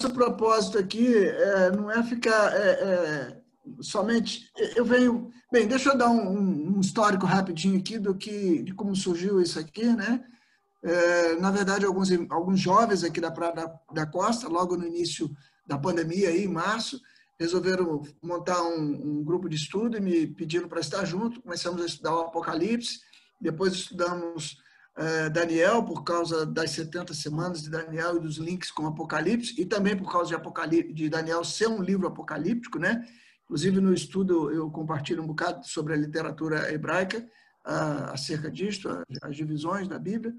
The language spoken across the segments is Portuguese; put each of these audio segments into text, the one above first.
nosso propósito aqui é, não é ficar é, é, somente. Eu venho. Bem, deixa eu dar um, um, histórico rapidinho aqui do que, de como surgiu isso aqui, né? É, na verdade, alguns, alguns jovens aqui da Praia da, da Costa, logo no início da pandemia, aí, em março, resolveram montar um, um grupo de estudo e me pediram para estar junto. Começamos a estudar o Apocalipse, depois estudamos Daniel, por causa das 70 semanas de Daniel e dos links com Apocalipse, e também por causa de, Apocalipse, de Daniel ser um livro apocalíptico, né? Inclusive, no estudo, eu compartilho um bocado sobre a literatura hebraica, acerca disto, as divisões da Bíblia.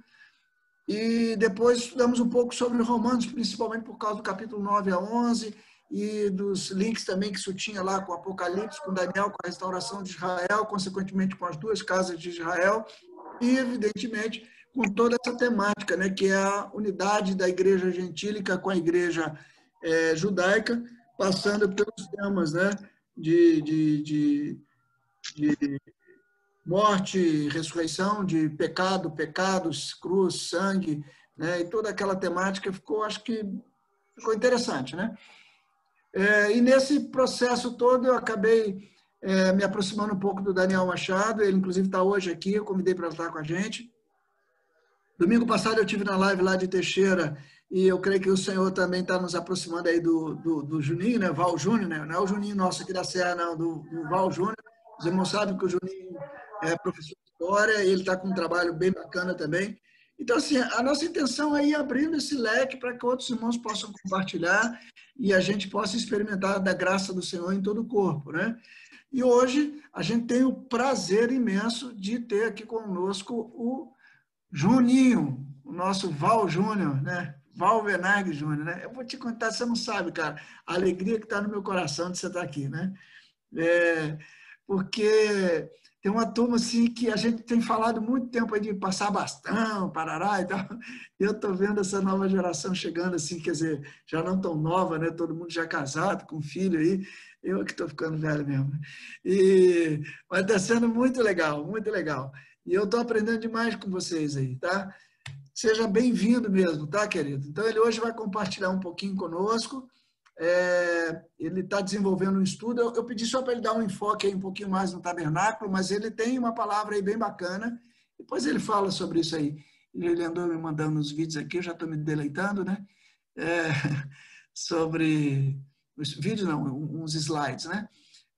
E depois estudamos um pouco sobre Romanos, principalmente por causa do capítulo 9 a 11 e dos links também que isso tinha lá com Apocalipse, com Daniel, com a restauração de Israel, consequentemente com as duas casas de Israel e, evidentemente, com toda essa temática, né, que é a unidade da igreja gentílica com a igreja é, judaica, passando pelos temas né, de, de, de, de morte, ressurreição, de pecado, pecados, cruz, sangue, né, e toda aquela temática ficou, acho que ficou interessante, né? É, e nesse processo todo eu acabei é, me aproximando um pouco do Daniel Machado, ele inclusive está hoje aqui, eu convidei para estar com a gente. Domingo passado eu tive na live lá de Teixeira e eu creio que o Senhor também está nos aproximando aí do, do, do, Juninho, né? Val Júnior, né? Não é o Juninho nosso aqui da Serra, não, do, do Val Júnior. Os irmãos sabem que o Juninho é professor de História, ele está com um trabalho bem bacana também. Então, assim, a nossa intenção é ir abrindo esse leque para que outros irmãos possam compartilhar e a gente possa experimentar da graça do Senhor em todo o corpo, né? E hoje a gente tem o prazer imenso de ter aqui conosco o Juninho, o nosso Val Júnior, né? Val Venag Júnior, né? Eu vou te contar, você não sabe, cara, a alegria que está no meu coração de você estar tá aqui, né? É, porque tem uma turma assim que a gente tem falado muito tempo aí de passar bastão, parará e tal. E eu estou vendo essa nova geração chegando assim, quer dizer, já não tão nova, né? Todo mundo já casado, com filho aí. Eu que estou ficando velho mesmo. Né? E, mas está sendo muito legal, muito legal. E eu estou aprendendo demais com vocês aí, tá? Seja bem-vindo mesmo, tá, querido? Então, ele hoje vai compartilhar um pouquinho conosco. É, ele está desenvolvendo um estudo. Eu, eu pedi só para ele dar um enfoque aí um pouquinho mais no tabernáculo, mas ele tem uma palavra aí bem bacana. Depois ele fala sobre isso aí. Ele andou me mandando uns vídeos aqui, eu já estou me deleitando, né? É, sobre vídeos não, uns slides, né?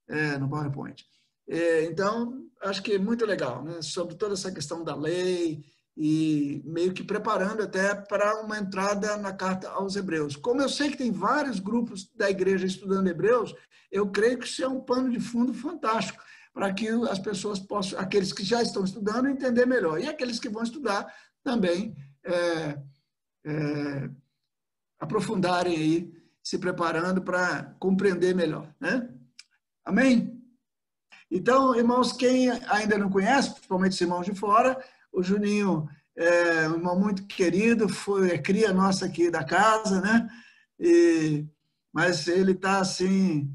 É, no PowerPoint. É, então, acho que é muito legal, né? Sobre toda essa questão da lei e meio que preparando até para uma entrada na carta aos Hebreus. Como eu sei que tem vários grupos da igreja estudando Hebreus, eu creio que isso é um pano de fundo fantástico para que as pessoas possam, aqueles que já estão estudando, entender melhor e aqueles que vão estudar também é, é, aprofundarem aí se preparando para compreender melhor, né? Amém? Então, irmãos, quem ainda não conhece, principalmente os irmãos de fora, o Juninho é um irmão muito querido, foi é cria nossa aqui da casa, né? E, mas ele está assim,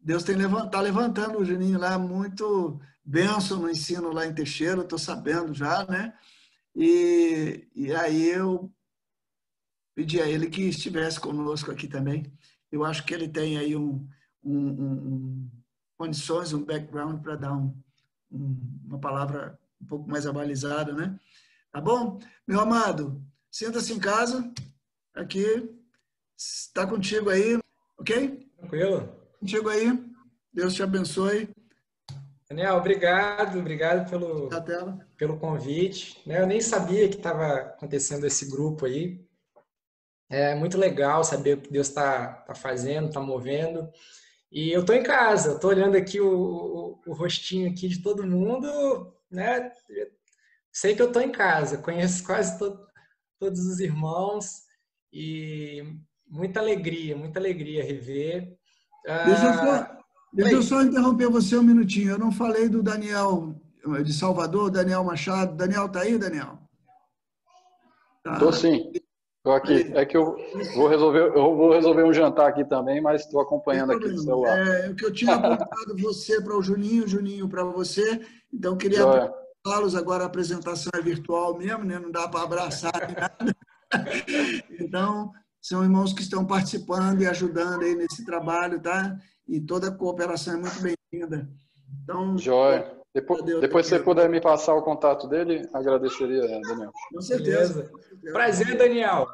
Deus tem levant, tá levantando o Juninho lá muito benção no ensino lá em Teixeira, estou sabendo já, né? E, e aí eu pedi a ele que estivesse conosco aqui também. Eu acho que ele tem aí um, um, um condições, um background para dar um, uma palavra um pouco mais abalizada, né? Tá bom? Meu amado, senta-se em casa, aqui, está contigo aí, ok? Tranquilo. Contigo aí. Deus te abençoe. Daniel, obrigado, obrigado pelo, pelo convite. Né? Eu nem sabia que estava acontecendo esse grupo aí. É muito legal saber o que Deus está tá fazendo, está movendo. E eu estou em casa, estou olhando aqui o, o, o, rostinho aqui de todo mundo, né? Sei que eu estou em casa, conheço quase to, todos os irmãos e muita alegria, muita alegria rever. Deixa, eu, só, ah, deixa eu só interromper você um minutinho. Eu não falei do Daniel de Salvador, Daniel Machado. Daniel tá aí, Daniel? Estou tá. sim. Estou aqui. É que eu vou resolver, eu vou resolver um jantar aqui também, mas estou acompanhando aqui no celular. É, o que eu tinha apontado você para o Juninho, Juninho para você. Então, queria apresentá-los. Agora a apresentação é virtual mesmo, né? não dá para abraçar nada. Então, são irmãos que estão participando e ajudando aí nesse trabalho, tá? E toda a cooperação é muito bem-vinda. Então, Joia. Depois, depois se você puder me passar o contato dele, agradeceria, Daniel. Com certeza. Prazer, Daniel.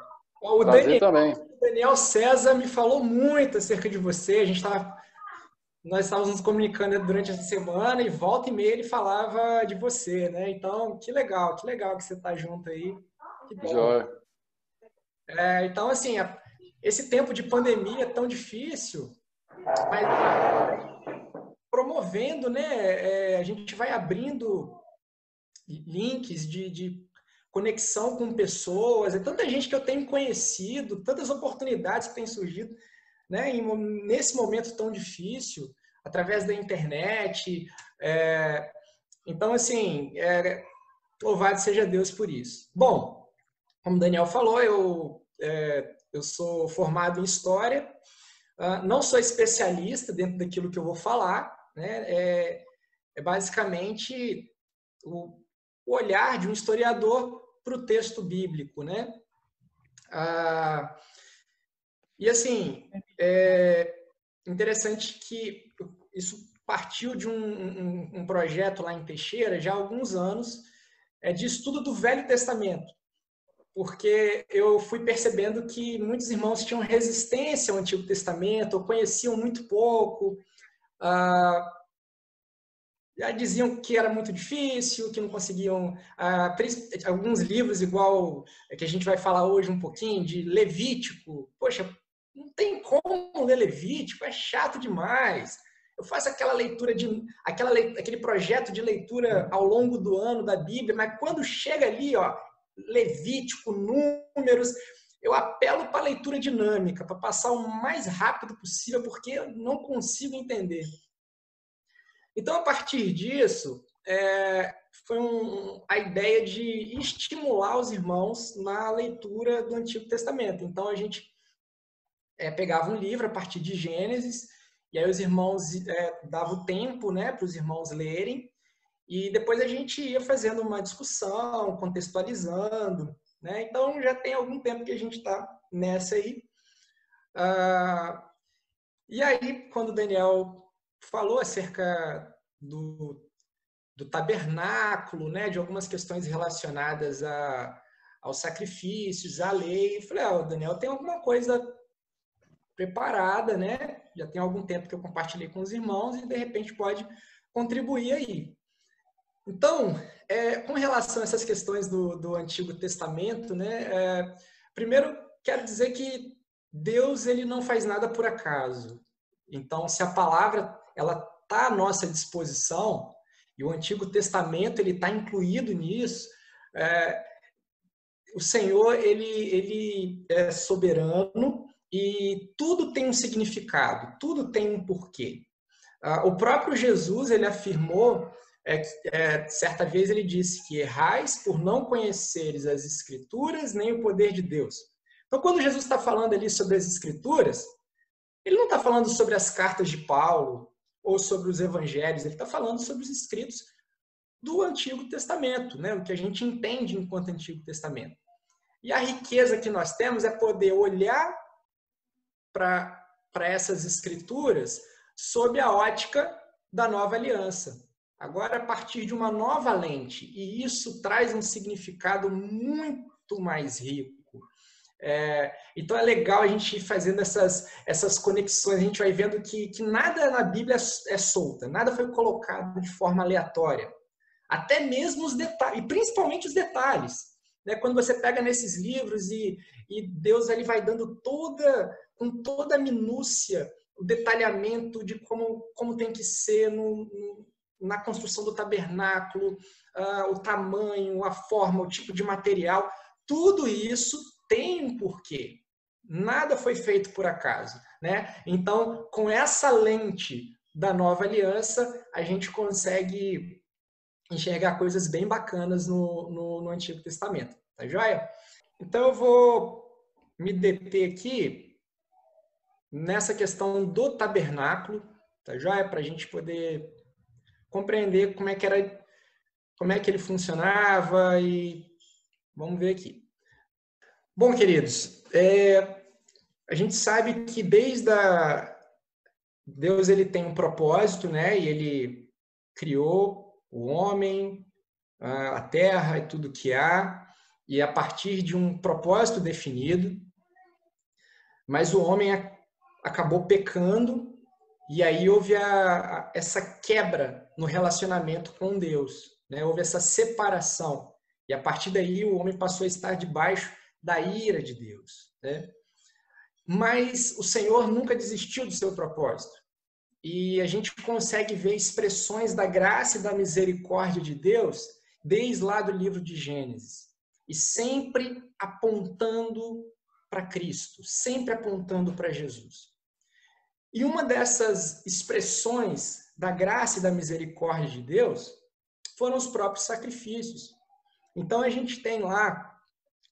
O Prazer Daniel, também. O Daniel César me falou muito acerca de você. A gente estava nós estávamos nos comunicando durante essa semana e volta e meia ele falava de você, né? Então, que legal, que legal que você está junto aí. Que bom. É, então, assim, esse tempo de pandemia é tão difícil, mas promovendo, né? É, a gente vai abrindo links de, de conexão com pessoas, é tanta gente que eu tenho conhecido, tantas oportunidades que têm surgido, né? E nesse momento tão difícil, através da internet. É, então, assim, é, louvado seja Deus por isso. Bom, como o Daniel falou, eu, é, eu sou formado em História, uh, não sou especialista dentro daquilo que eu vou falar, né? É, é basicamente o, olhar de um historiador para o texto bíblico, né? Ah, e assim, é interessante que isso partiu de um, um, um, projeto lá em Teixeira, já há alguns anos, é, de estudo do Velho Testamento, porque eu fui percebendo que muitos irmãos tinham resistência ao Antigo Testamento, ou conheciam muito pouco, ah, já diziam que era muito difícil, que não conseguiam. Ah, alguns livros, igual que a gente vai falar hoje um pouquinho, de Levítico. Poxa, não tem como ler Levítico, é chato demais. Eu faço aquela leitura de aquela, aquele projeto de leitura ao longo do ano da Bíblia, mas quando chega ali, ó, Levítico, números, eu apelo para a leitura dinâmica, para passar o mais rápido possível, porque eu não consigo entender. Então, a partir disso, é, foi um, a ideia de estimular os irmãos na leitura do Antigo Testamento. Então, a gente é, pegava um livro a partir de Gênesis, e aí os irmãos é, davam tempo né, para os irmãos lerem, e depois a gente ia fazendo uma discussão, contextualizando. Né? Então já tem algum tempo que a gente está nessa aí. Ah, e aí, quando o Daniel falou acerca do, do tabernáculo, né, de algumas questões relacionadas a, aos sacrifícios, à lei, falei, ah, Daniel tem alguma coisa preparada, né? Já tem algum tempo que eu compartilhei com os irmãos e de repente pode contribuir aí. Então, é, com relação a essas questões do, do Antigo Testamento, né? É, primeiro, quero dizer que Deus ele não faz nada por acaso. Então, se a palavra ela está à nossa disposição e o Antigo Testamento ele está incluído nisso, é, o Senhor ele ele é soberano e tudo tem um significado, tudo tem um porquê. Ah, o próprio Jesus ele afirmou é, é, certa vez ele disse que errais por não conheceres as escrituras nem o poder de Deus. Então, quando Jesus está falando ali sobre as escrituras, ele não está falando sobre as cartas de Paulo ou sobre os evangelhos, ele está falando sobre os escritos do Antigo Testamento, né? o que a gente entende enquanto Antigo Testamento. E a riqueza que nós temos é poder olhar para essas escrituras sob a ótica da nova aliança. Agora, a partir de uma nova lente, e isso traz um significado muito mais rico. É, então é legal a gente ir fazendo essas, essas conexões, a gente vai vendo que, que nada na Bíblia é, é solta, nada foi colocado de forma aleatória. Até mesmo os detalhes, e principalmente os detalhes. Né? Quando você pega nesses livros e, e Deus ele vai dando toda com toda a minúcia, o detalhamento de como, como tem que ser no, no, na construção do tabernáculo, uh, o tamanho, a forma, o tipo de material, tudo isso tem um porquê. Nada foi feito por acaso. Né? Então, com essa lente da nova aliança, a gente consegue enxergar coisas bem bacanas no, no, no Antigo Testamento. Tá joia? Então, eu vou me deter aqui nessa questão do tabernáculo, tá joia? Para a gente poder compreender como é que era, como é que ele funcionava e vamos ver aqui. Bom, queridos, é, a gente sabe que desde a Deus ele tem um propósito, né? E ele criou o homem, a terra e tudo que há, e a partir de um propósito definido. Mas o homem acabou pecando e aí houve a, a, essa quebra no relacionamento com Deus, né? Houve essa separação. E a partir daí o homem passou a estar debaixo da ira de Deus, né? Mas o Senhor nunca desistiu do seu propósito. E a gente consegue ver expressões da graça e da misericórdia de Deus desde lá do livro de Gênesis. E sempre apontando para Cristo, sempre apontando para Jesus. E uma dessas expressões da graça e da misericórdia de Deus foram os próprios sacrifícios. Então a gente tem lá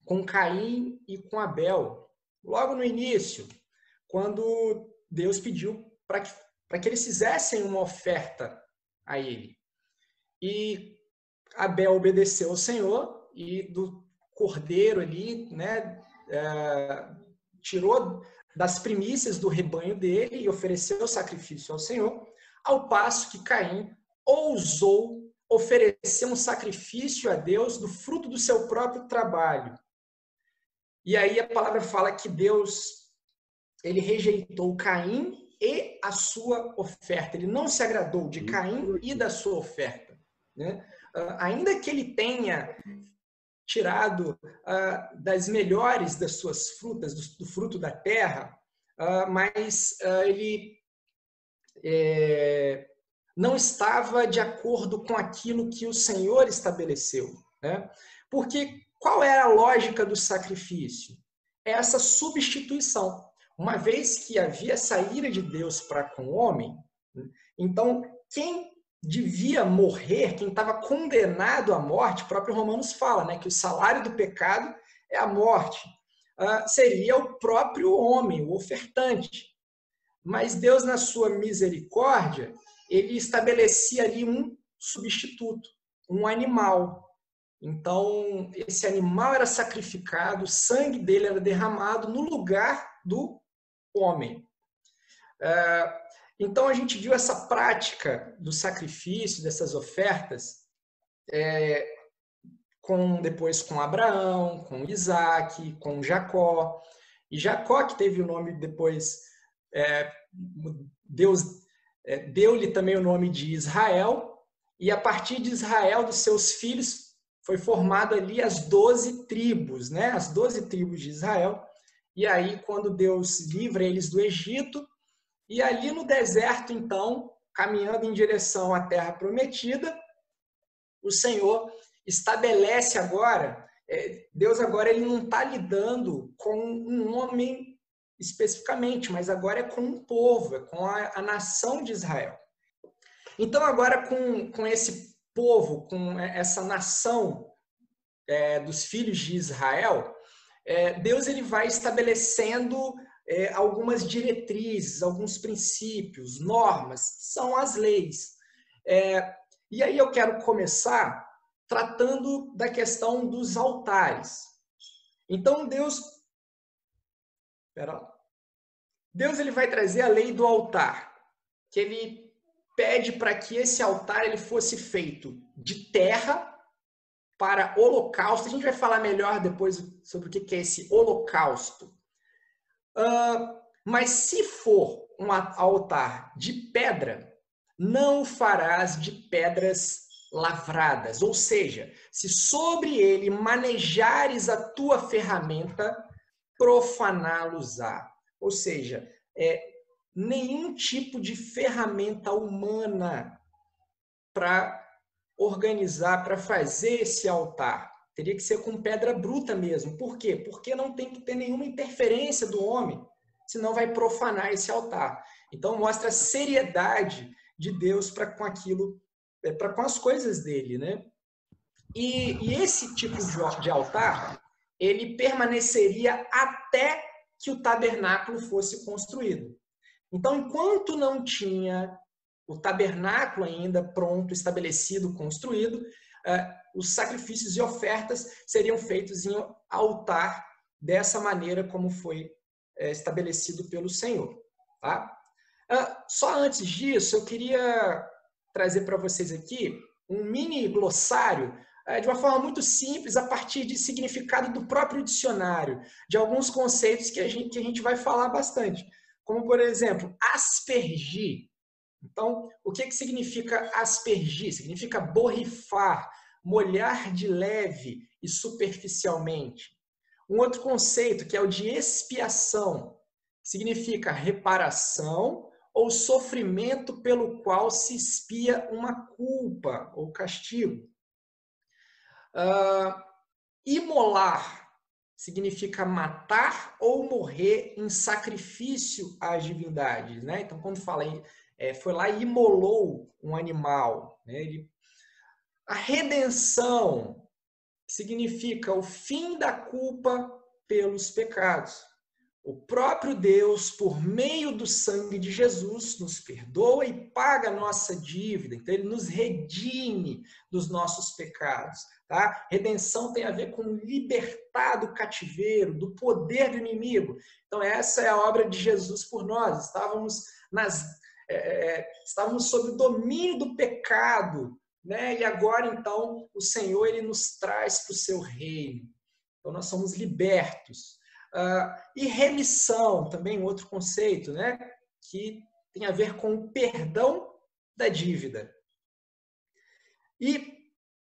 com Caim e com Abel, logo no início, quando Deus pediu para que, que eles fizessem uma oferta a ele. E Abel obedeceu ao Senhor e do cordeiro ali, né, é, tirou das primícias do rebanho dele e ofereceu o sacrifício ao Senhor, ao passo que Caim ousou oferecer um sacrifício a Deus do fruto do seu próprio trabalho. E aí a palavra fala que Deus ele rejeitou Caim e a sua oferta. Ele não se agradou de Caim e da sua oferta. Né? Ah, ainda que ele tenha tirado uh, das melhores das suas frutas, do, do fruto da terra, uh, mas uh, ele é, não estava de acordo com aquilo que o Senhor estabeleceu. Né? Porque qual era a lógica do sacrifício? É essa substituição. Uma vez que havia essa ira de Deus para com o homem, então quem devia morrer, quem estava condenado à morte, o próprio Romanos fala, né, que o salário do pecado é a morte, uh, seria o próprio homem, o ofertante. Mas Deus, na sua misericórdia, ele estabelecia ali um substituto, um animal. Então, esse animal era sacrificado, o sangue dele era derramado no lugar do homem. Uh, então a gente viu essa prática do sacrifício, dessas ofertas, é, com depois com Abraão, com Isaac, com Jacó. E Jacó, que teve o nome depois, é, Deus é, deu-lhe também o nome de Israel, e a partir de Israel, dos seus filhos, foi formado ali as doze tribos, né? as doze tribos de Israel. E aí, quando Deus livra eles do Egito, e ali no deserto, então, caminhando em direção à terra prometida, o Senhor estabelece agora, é, Deus agora ele não está lidando com um homem especificamente, mas agora é com um povo, é com a, a nação de Israel. Então agora com, com esse povo, com essa nação é, dos filhos de Israel, é, Deus ele vai estabelecendo é, algumas diretrizes, alguns princípios, normas, são as leis. É, e aí eu quero começar tratando da questão dos altares. Então Deus, pera, Deus ele vai trazer a lei do altar, que ele pede para que esse altar ele fosse feito de terra para holocausto. A gente vai falar melhor depois sobre o que é esse holocausto. Uh, mas se for um altar de pedra, não o farás de pedras lavradas. Ou seja, se sobre ele manejares a tua ferramenta, profaná-los-á. Ou seja, é, nenhum tipo de ferramenta humana para organizar, para fazer esse altar. Teria que ser com pedra bruta mesmo. Por quê? Porque não tem que ter nenhuma interferência do homem, senão vai profanar esse altar. Então mostra a seriedade de Deus para com aquilo, é, para com as coisas dele, né? E, e esse tipo de, de altar, ele permaneceria até que o tabernáculo fosse construído. Então, enquanto não tinha o tabernáculo ainda pronto, estabelecido, construído, é, os sacrifícios e ofertas seriam feitos em altar dessa maneira como foi é, estabelecido pelo Senhor. Tá? Ah, só antes disso, eu queria trazer para vocês aqui um mini glossário de uma forma muito simples, a partir de significado do próprio dicionário, de alguns conceitos que a gente, que a gente vai falar bastante. Como, por exemplo, aspergir. Então, o que, que significa aspergir? Significa borrifar, molhar de leve e superficialmente. Um outro conceito, que é o de expiação, significa reparação ou sofrimento pelo qual se expia uma culpa ou castigo. Uh, imolar significa matar ou morrer em sacrifício às divindades. Né? Então, quando fala é, foi lá e imolou um animal. Né? Ele... A redenção significa o fim da culpa pelos pecados. O próprio Deus, por meio do sangue de Jesus, nos perdoa e paga a nossa dívida. Então, ele nos redime dos nossos pecados. Tá? Redenção tem a ver com libertar do cativeiro, do poder do inimigo. Então, essa é a obra de Jesus por nós. Estávamos, nas, é, é estávamos sob o domínio do pecado, né? e agora, então, o Senhor ele nos traz para o seu reino. Então, nós somos libertos. Uh, e remissão, também outro conceito, né? que tem a ver com o perdão da dívida. E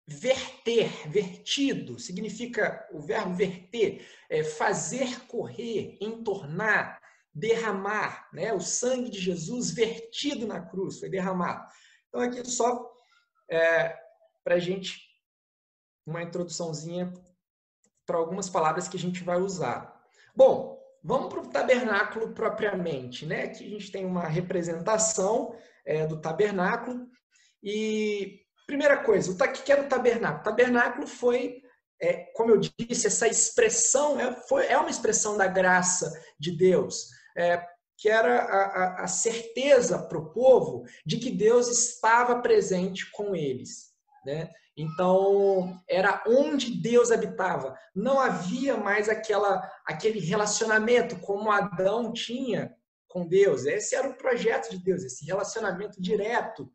verter, vertido, significa o verbo verter, é fazer correr, entornar, derramar, né? O sangue de Jesus vertido na cruz, foi derramado. Então aqui só é, para a gente uma introduçãozinha para algumas palavras que a gente vai usar. Bom, vamos para o tabernáculo propriamente, né? Aqui a gente tem uma representação é, do tabernáculo e primeira coisa, o que era o tabernáculo? O tabernáculo foi, é, como eu disse, essa expressão é, foi, é uma expressão da graça de Deus, é, que era a, a, a certeza para o povo de que Deus estava presente com eles. Né? Então, era onde Deus habitava. Não havia mais aquela, aquele relacionamento como Adão tinha com Deus. Esse era o projeto de Deus, esse relacionamento direto.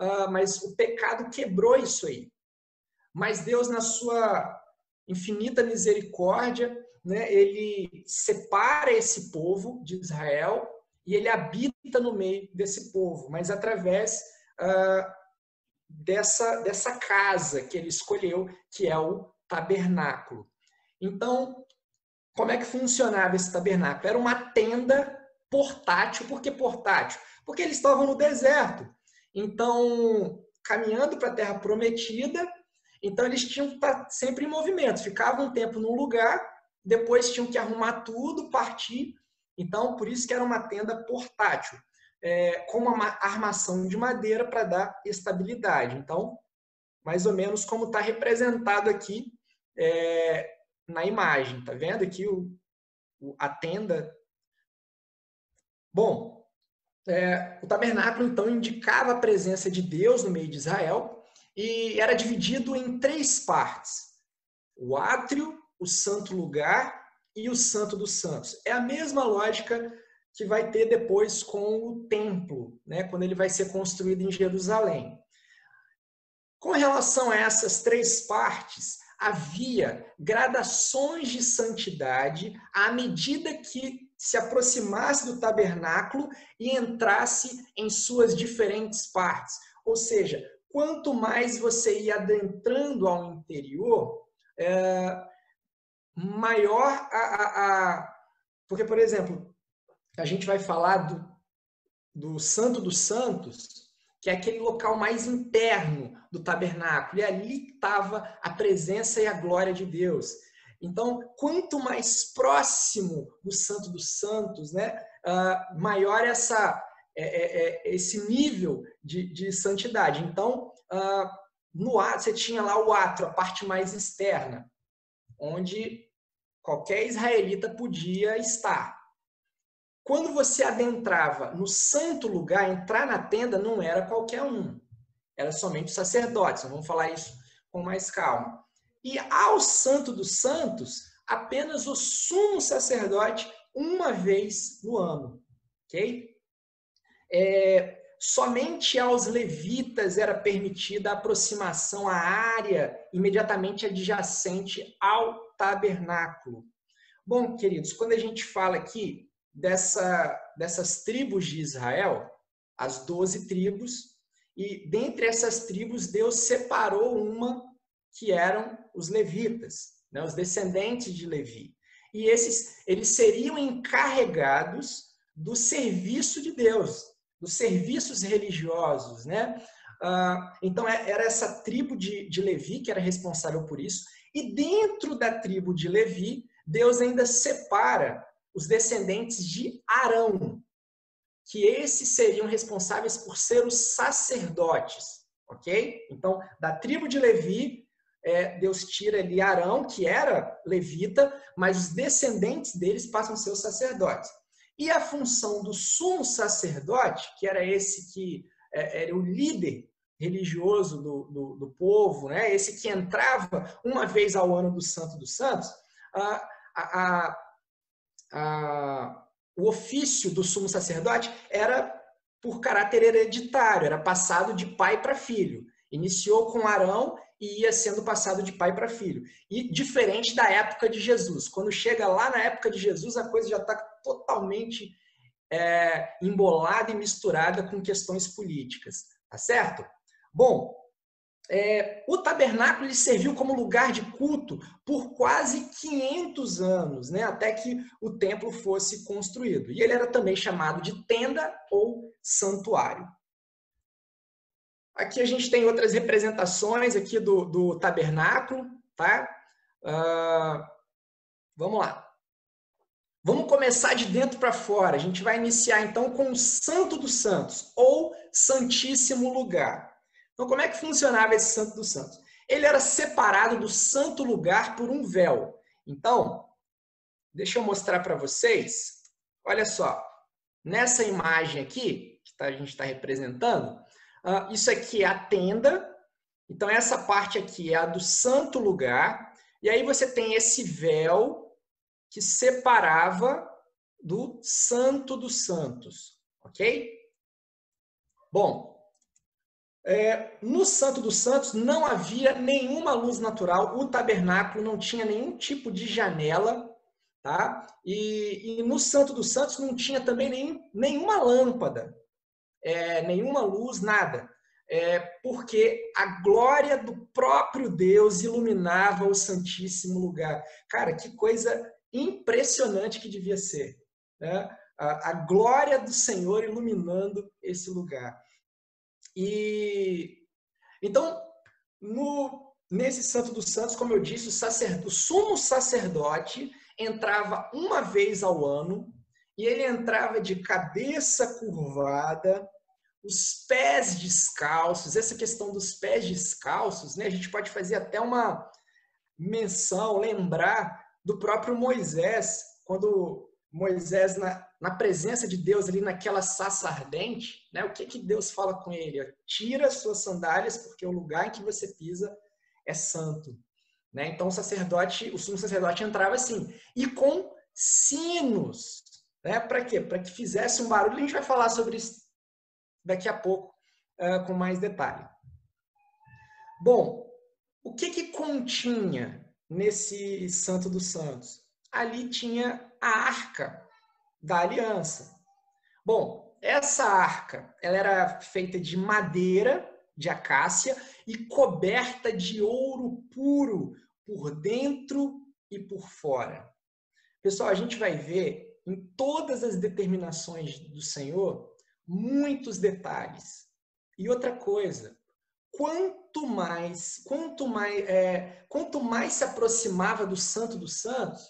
Uh, mas o pecado quebrou isso aí. Mas Deus, na sua infinita misericórdia, né, ele separa esse povo de Israel e ele habita no meio desse povo, mas através uh, dessa, dessa casa que ele escolheu, que é o tabernáculo. Então, como é que funcionava esse tabernáculo? Era uma tenda portátil. Por que portátil? Porque eles estavam no deserto. Então, caminhando para a terra prometida, então eles tinham que estar sempre em movimento. Ficavam um tempo num lugar, depois tinham que arrumar tudo, partir. Então, por isso que era uma tenda portátil é, com uma armação de madeira para dar estabilidade. Então, mais ou menos como está representado aqui é, na imagem. Tá vendo aqui o, o a tenda? Bom, é, o tabernáculo então indicava a presença de Deus no meio de Israel e era dividido em três partes: o átrio, o santo lugar e o santo dos santos. É a mesma lógica que vai ter depois com o templo, né, quando ele vai ser construído em Jerusalém. Com relação a essas três partes, havia gradações de santidade à medida que se aproximasse do tabernáculo e entrasse em suas diferentes partes. Ou seja, quanto mais você ia adentrando ao interior, é, maior a, a, a. Porque, por exemplo, a gente vai falar do, do Santo dos Santos, que é aquele local mais interno do tabernáculo, e ali estava a presença e a glória de Deus. Então, quanto mais próximo do Santo dos Santos, né, uh, maior essa, é, é, é, esse nível de, de santidade. Então, uh, no ato, você tinha lá o atro, a parte mais externa, onde qualquer israelita podia estar. Quando você adentrava no santo lugar, entrar na tenda não era qualquer um. Era somente os sacerdotes. Vamos falar isso com mais calma. E ao santo dos santos, apenas o sumo sacerdote uma vez no ano, ok? É, somente aos levitas era permitida a aproximação à área imediatamente adjacente ao tabernáculo. Bom, queridos, quando a gente fala aqui dessa, dessas tribos de Israel, as doze tribos, e dentre essas tribos Deus separou uma que eram os levitas, né, os descendentes de Levi. E esses eles seriam encarregados do serviço de Deus, dos serviços religiosos, né? Ah, então é, era essa tribo de, de Levi que era responsável por isso. E dentro da tribo de Levi, Deus ainda separa os descendentes de Arão, que esses seriam responsáveis por ser os sacerdotes, ok? Então, da tribo de Levi, é, Deus tira ali Arão, que era levita, mas os descendentes deles passam a ser os sacerdotes. E a função do sumo sacerdote, que era esse que é, era o líder religioso do, do, do, povo, né? esse que entrava uma vez ao ano do Santo dos Santos, a, a, a, o ofício do sumo sacerdote era por caráter hereditário, era passado de pai para filho. Iniciou com Arão e ia sendo passado de pai para filho. E diferente da época de Jesus. Quando chega lá na época de Jesus, a coisa já está totalmente é, embolada e misturada com questões políticas. Tá certo? Bom, é, o tabernáculo serviu como lugar de culto por quase 500 anos, né, até que o templo fosse construído. E ele era também chamado de tenda ou santuário. Aqui a gente tem outras representações aqui do, do tabernáculo, tá? Uh, vamos lá. Vamos começar de dentro para fora. A gente vai iniciar então com o Santo dos Santos, ou Santíssimo Lugar. Então, como é que funcionava esse Santo dos Santos? Ele era separado do Santo Lugar por um véu. Então, deixa eu mostrar para vocês. Olha só, nessa imagem aqui, que tá, a gente está representando, Uh, isso aqui é a tenda. Então, essa parte aqui é a do santo lugar. E aí você tem esse véu que separava do santo dos santos. Ok? Bom, é, no Santo dos Santos não havia nenhuma luz natural, o tabernáculo não tinha nenhum tipo de janela, tá? E, e no Santo dos Santos não tinha também nenhuma lâmpada é, nenhuma luz, nada. É, porque a glória do próprio Deus iluminava o Santíssimo Lugar. Cara, que coisa impressionante que devia ser. Né? A, a glória do Senhor iluminando esse lugar. E então, no, nesse Santo dos Santos, como eu disse, o, sacerdote, o sumo sacerdote entrava uma vez ao ano e ele entrava de cabeça curvada, os pés descalços. Essa questão dos pés descalços, né? A gente pode fazer até uma menção, lembrar do próprio Moisés, quando Moisés, na, na presença de Deus, ali naquela saça ardente, né? O que, que Deus fala com ele? Tira suas sandálias, porque o lugar em que você pisa é santo. Né? Então o sacerdote, o sumo sacerdote entrava assim, e com sinos, né? Para quê? Para que fizesse um barulho. A gente vai falar sobre isso daqui a pouco uh, com mais detalhe. Bom, o que, que continha nesse Santo dos Santos? Ali tinha a arca da aliança. Bom, essa arca ela era feita de madeira de acácia e coberta de ouro puro por dentro e por fora. Pessoal, a gente vai ver em todas as determinações do Senhor muitos detalhes. E outra coisa, quanto mais, quanto mais, é, quanto mais se aproximava do Santo dos Santos,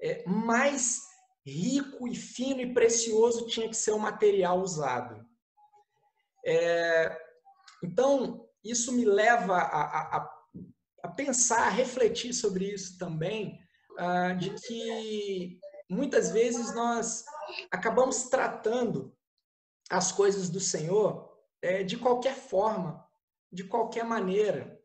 é, mais rico e fino e precioso tinha que ser o material usado. É, então, isso me leva a, a, a, pensar, a refletir sobre isso também, uh, de que muitas vezes nós acabamos tratando as coisas do Senhor é, de qualquer forma, de qualquer maneira,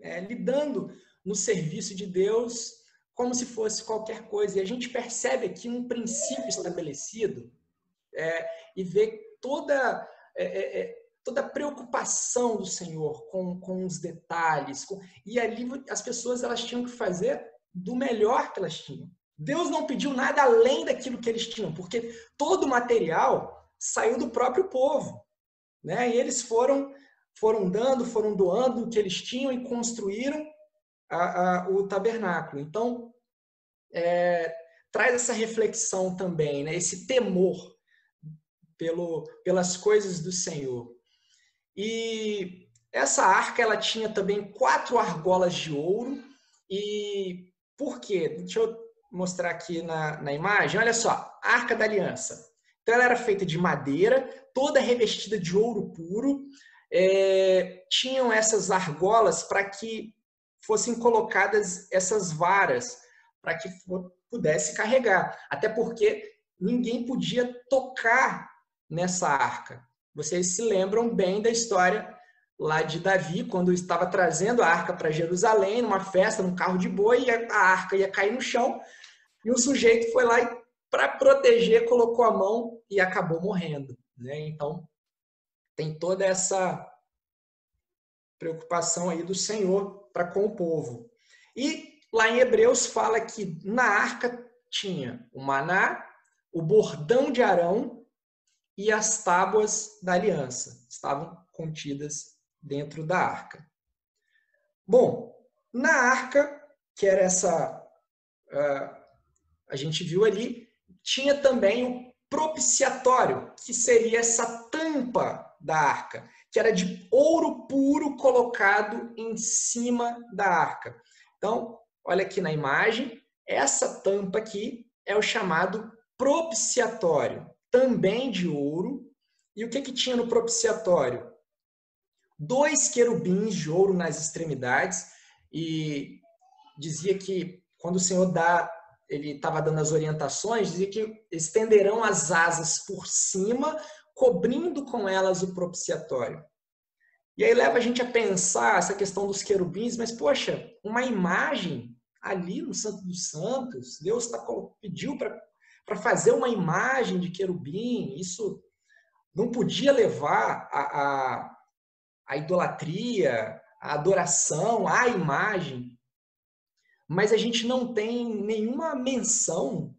é, lidando no serviço de Deus como se fosse qualquer coisa. E a gente percebe aqui um princípio estabelecido é, e vê toda, é, é, é, toda a preocupação do Senhor com, com os detalhes. Com, e ali as pessoas elas tinham que fazer do melhor que elas tinham. Deus não pediu nada além daquilo que eles tinham, porque todo o material saiu do próprio povo. Né? E eles foram, foram dando, foram doando o que eles tinham e construíram a, a, o tabernáculo. Então, é, traz essa reflexão também, né? esse temor pelo, pelas coisas do Senhor. E essa arca ela tinha também quatro argolas de ouro. E por quê? Deixa eu mostrar aqui na, na imagem. Olha só, a arca da aliança. Então ela era feita de madeira, toda revestida de ouro puro. É, tinham essas argolas para que fossem colocadas essas varas, para que pudesse carregar. Até porque ninguém podia tocar nessa arca. Vocês se lembram bem da história lá de Davi, quando estava trazendo a arca para Jerusalém, numa festa, num carro de boi, e a arca ia cair no chão, e o sujeito foi lá e, para proteger, colocou a mão e acabou morrendo. Né? Então, tem toda essa preocupação aí do Senhor para com o povo. E lá em Hebreus fala que na arca tinha o maná, o bordão de Arão e as tábuas da aliança estavam contidas dentro da arca. Bom, na arca, que era essa, uh, a gente viu ali, tinha também o propiciatório, que seria essa tampa da arca, que era de ouro puro colocado em cima da arca. Então, olha aqui na imagem, essa tampa aqui é o chamado propiciatório também de ouro. E o que, que tinha no propiciatório? Dois querubins de ouro nas extremidades. E dizia que quando o Senhor dá, ele estava dando as orientações, dizia que estenderão as asas por cima, cobrindo com elas o propiciatório. E aí leva a gente a pensar essa questão dos querubins, mas poxa, uma imagem ali no Santo dos Santos, Deus tá, pediu para fazer uma imagem de querubim, isso não podia levar a, a, a idolatria, a adoração, a imagem. Mas a gente não tem nenhuma menção,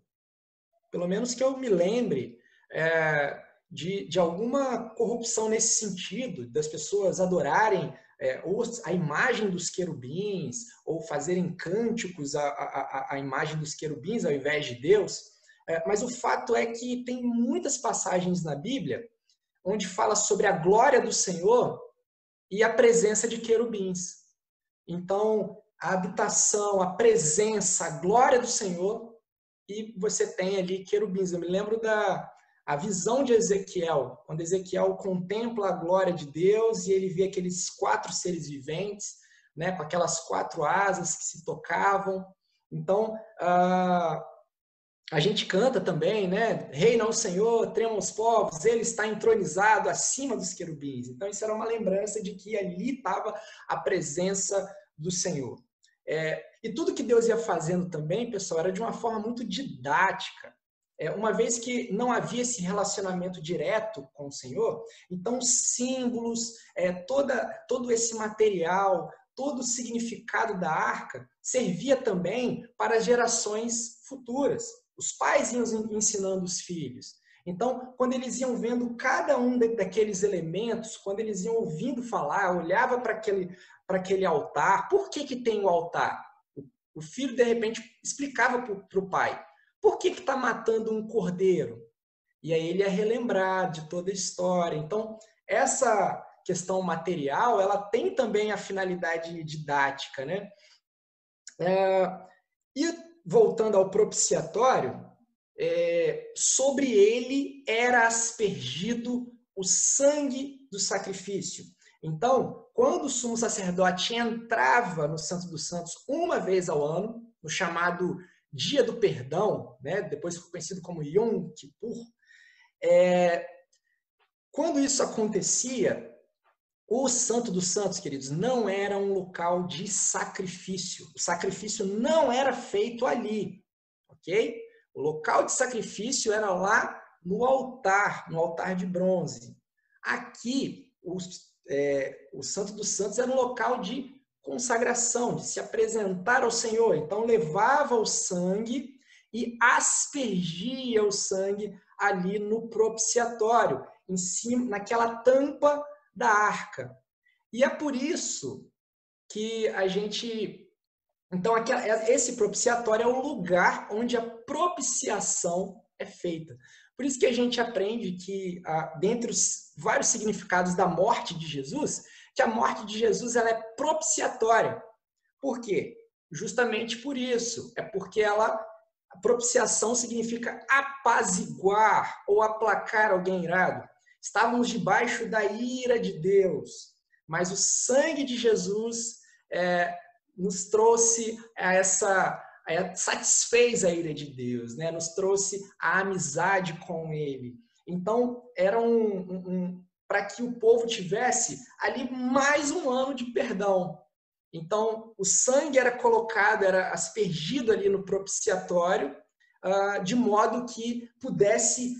pelo menos que eu me lembre, é, de, de alguma corrupção nesse sentido, das pessoas adorarem é, a imagem dos querubins, ou fazerem cânticos à, à, à imagem dos querubins ao invés de Deus. É, mas o fato é que tem muitas passagens na Bíblia onde fala sobre a glória do Senhor e a presença de querubins. Então, a habitação, a presença, a glória do Senhor e você tem ali querubins. Eu me lembro da a visão de Ezequiel, quando Ezequiel contempla a glória de Deus e ele vê aqueles quatro seres viventes, né, com aquelas quatro asas que se tocavam. Então, uh, a gente canta também, né? Reina o Senhor, tremam os povos, ele está entronizado acima dos querubins. Então, isso era uma lembrança de que ali estava a presença do Senhor. É, e tudo que Deus ia fazendo também, pessoal, era de uma forma muito didática. É, uma vez que não havia esse relacionamento direto com o Senhor, então símbolos, é, toda, todo esse material, todo o significado da arca servia também para gerações futuras. Os pais iam ensinando os filhos. Então, quando eles iam vendo cada um daqueles elementos, quando eles iam ouvindo falar, olhava para aquele, aquele altar, por que, que tem o altar? O filho, de repente, explicava para o pai, por que está matando um cordeiro? E aí ele ia relembrar de toda a história. Então, essa questão material, ela tem também a finalidade didática, né? É, e voltando ao propiciatório, é, sobre ele era aspergido o sangue do sacrifício. Então, quando o sumo sacerdote entrava no Santo dos Santos uma vez ao ano, no chamado Dia do Perdão, né, depois conhecido como Yom Kippur, é, quando isso acontecia, O Santo dos Santos, queridos, não era um local de sacrifício. O sacrifício não era feito ali, ok? O local de sacrifício era lá no altar, no altar de bronze. Aqui, os, é, o Santo dos Santos era um local de consagração, de se apresentar ao Senhor. Então, levava o sangue e aspergia o sangue ali no propiciatório, em cima, naquela tampa da arca. E é por isso que a gente. Então, esse propiciatório é o lugar onde a propiciação é feita. Por isso que a gente aprende que, dentre os vários significados da morte de Jesus, que a morte de Jesus ela é propiciatória. Por quê? Justamente por isso. É porque ela a propiciação significa apaziguar ou aplacar alguém irado. Estávamos debaixo da ira de Deus, mas o sangue de Jesus é, nos trouxe essa, a, satisfez a ira de Deus, né? nos trouxe a amizade com Ele. Então, era um, um, um para que o povo tivesse ali mais um ano de perdão. Então, o sangue era colocado, era aspergido ali no propiciatório, uh, de modo que pudesse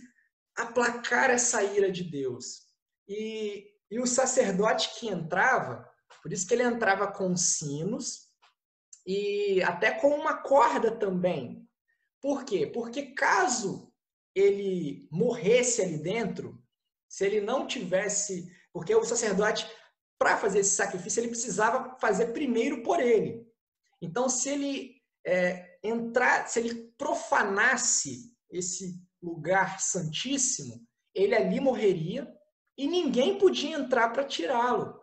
aplacar essa ira de Deus. E, e o sacerdote que entrava, por isso que ele entrava com sinos e até com uma corda também. Por quê? Porque caso ele morresse ali dentro, se ele não tivesse. Porque o sacerdote, para fazer esse sacrifício, ele precisava fazer primeiro por ele. Então, se ele é, entrar, se ele profanasse esse lugar santíssimo, ele ali morreria e ninguém podia entrar para tirá-lo.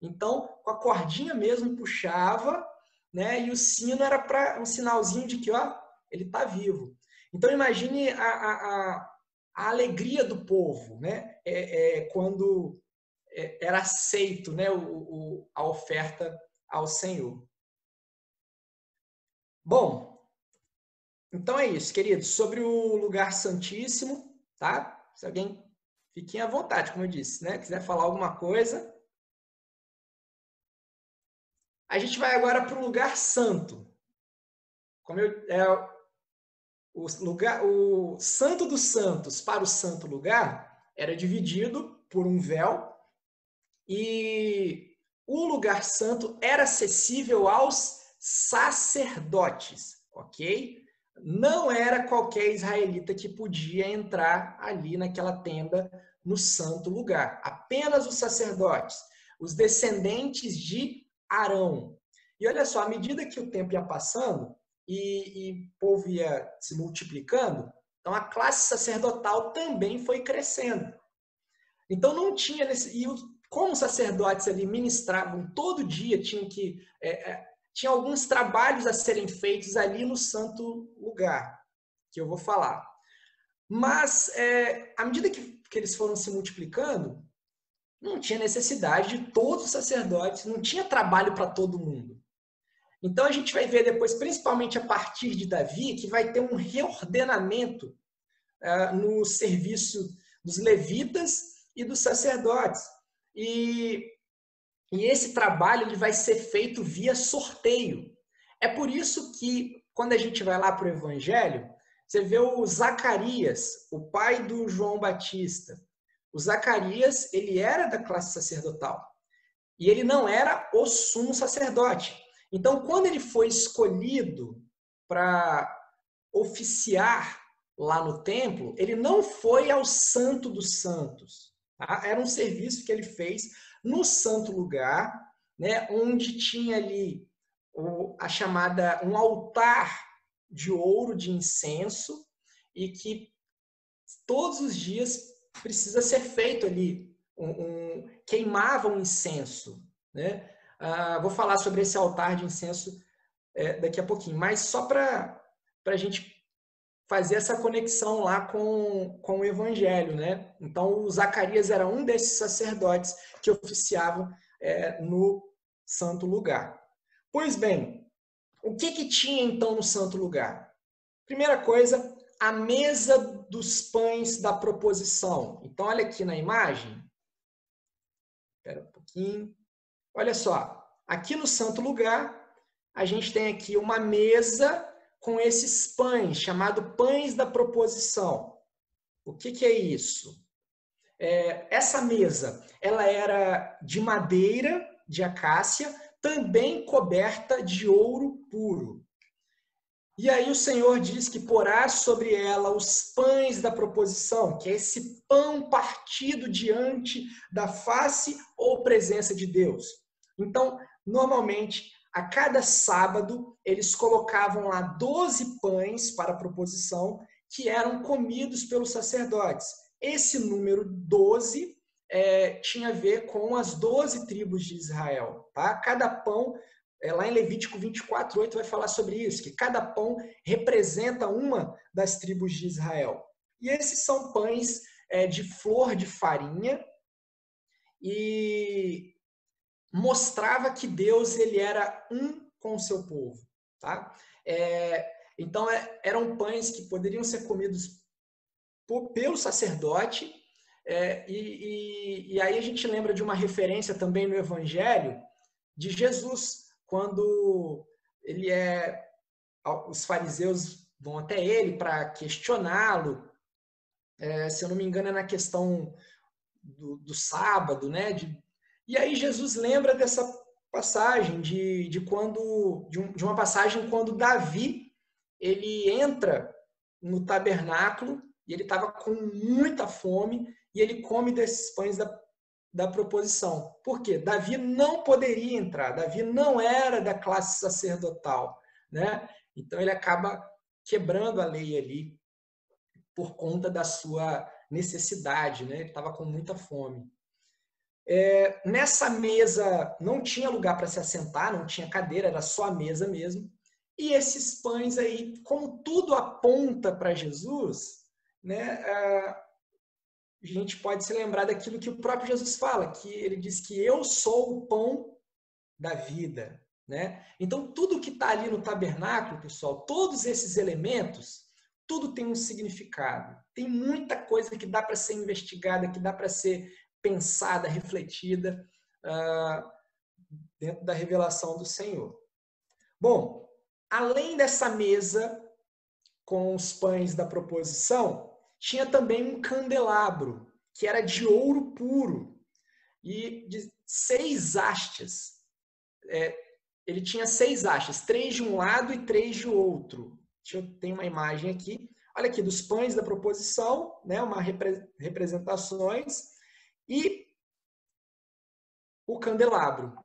Então, com a cordinha mesmo puxava, né? E o sino era para um sinalzinho de que, ó, ele está vivo. Então, imagine a, a, a, alegria do povo, né? É, é quando é, era aceito, né? O, o, a oferta ao Senhor. Bom, então é isso, queridos. Sobre o lugar santíssimo, tá? Se alguém fiquem à vontade, como eu disse, né? Quiser falar alguma coisa. A gente vai agora para o lugar santo. Como eu, é, o lugar, o santo dos santos para o santo lugar era dividido por um véu e o lugar santo era acessível aos sacerdotes, ok? Não era qualquer israelita que podia entrar ali naquela tenda no santo lugar, apenas os sacerdotes, os descendentes de Arão. E olha só, à medida que o tempo ia passando e, e o povo ia se multiplicando, então a classe sacerdotal também foi crescendo. Então não tinha nesse, e como os sacerdotes ali ministravam todo dia, tinham que é, é, tinha alguns trabalhos a serem feitos ali no santo lugar, que eu vou falar. Mas, é, à medida que, que eles foram se multiplicando, não tinha necessidade de todos os sacerdotes, não tinha trabalho para todo mundo. Então, a gente vai ver depois, principalmente a partir de Davi, que vai ter um reordenamento uh, no serviço dos levitas e dos sacerdotes. E e esse trabalho ele vai ser feito via sorteio. É por isso que, quando a gente vai lá para o Evangelho, você vê o Zacarias, o pai do João Batista. O Zacarias, ele era da classe sacerdotal. E ele não era o sumo sacerdote. Então, quando ele foi escolhido para oficiar lá no templo, ele não foi ao Santo dos Santos. Tá? Era um serviço que ele fez no santo lugar, né, onde tinha ali o, a chamada um altar de ouro de incenso e que todos os dias precisa ser feito ali um, um queimava um incenso, né? Ah, vou falar sobre esse altar de incenso é, daqui a pouquinho, mas só para a gente fazer essa conexão lá com, com o evangelho, né? Então, o Zacarias era um desses sacerdotes que oficiavam é, no santo lugar. Pois bem, o que, que tinha então no santo lugar? Primeira coisa, a mesa dos pães da proposição. Então, olha aqui na imagem. Espera um pouquinho. Olha só, aqui no santo lugar, a gente tem aqui uma mesa com esses pães, chamado pães da proposição. O que, que é isso? É, essa mesa, ela era de madeira de acácia, também coberta de ouro puro. E aí o Senhor diz que porá sobre ela os pães da proposição, que é esse pão partido diante da face ou presença de Deus. Então, normalmente, a cada sábado, eles colocavam lá 12 pães para a proposição, que eram comidos pelos sacerdotes. Esse número 12 é, tinha a ver com as 12 tribos de Israel. Tá? Cada pão é, lá em Levítico 24, 8 vai falar sobre isso, que cada pão representa uma das tribos de Israel. E esses são pães é, de flor de farinha e mostrava que Deus ele era um com o seu povo. Tá? É, então é, eram pães que poderiam ser comidos por, pelo sacerdote é, e, e, e aí a gente lembra de uma referência também no Evangelho de Jesus, quando ele é os fariseus vão até ele para questioná-lo. É, se eu não me engano, é na questão do, do sábado, né? De, e aí Jesus lembra dessa passagem de, de quando de, um, de uma passagem quando Davi ele entra no tabernáculo e ele estava com muita fome e ele come desses pães da da proposição. Por quê? Davi não poderia entrar, Davi não era da classe sacerdotal, né? Então ele acaba quebrando a lei ali por conta da sua necessidade, né? Ele estava com muita fome. É, nessa mesa não tinha lugar para se assentar, não tinha cadeira, era só a mesa mesmo. E esses pães aí, como tudo aponta para Jesus, né? É, a gente pode se lembrar daquilo que o próprio Jesus fala, que ele diz que eu sou o pão da vida. Né? Então, tudo que está ali no tabernáculo, pessoal, todos esses elementos, tudo tem um significado. Tem muita coisa que dá para ser investigada, que dá para ser pensada, refletida uh, dentro da revelação do Senhor. Bom, além dessa mesa com os pães da proposição, tinha também um candelabro, que era de ouro puro e de seis hastes. É, ele tinha seis hastes, três de um lado e três de outro. Deixa eu ter uma imagem aqui. Olha aqui, dos pães da proposição, né, uma repre representações, e o candelabro,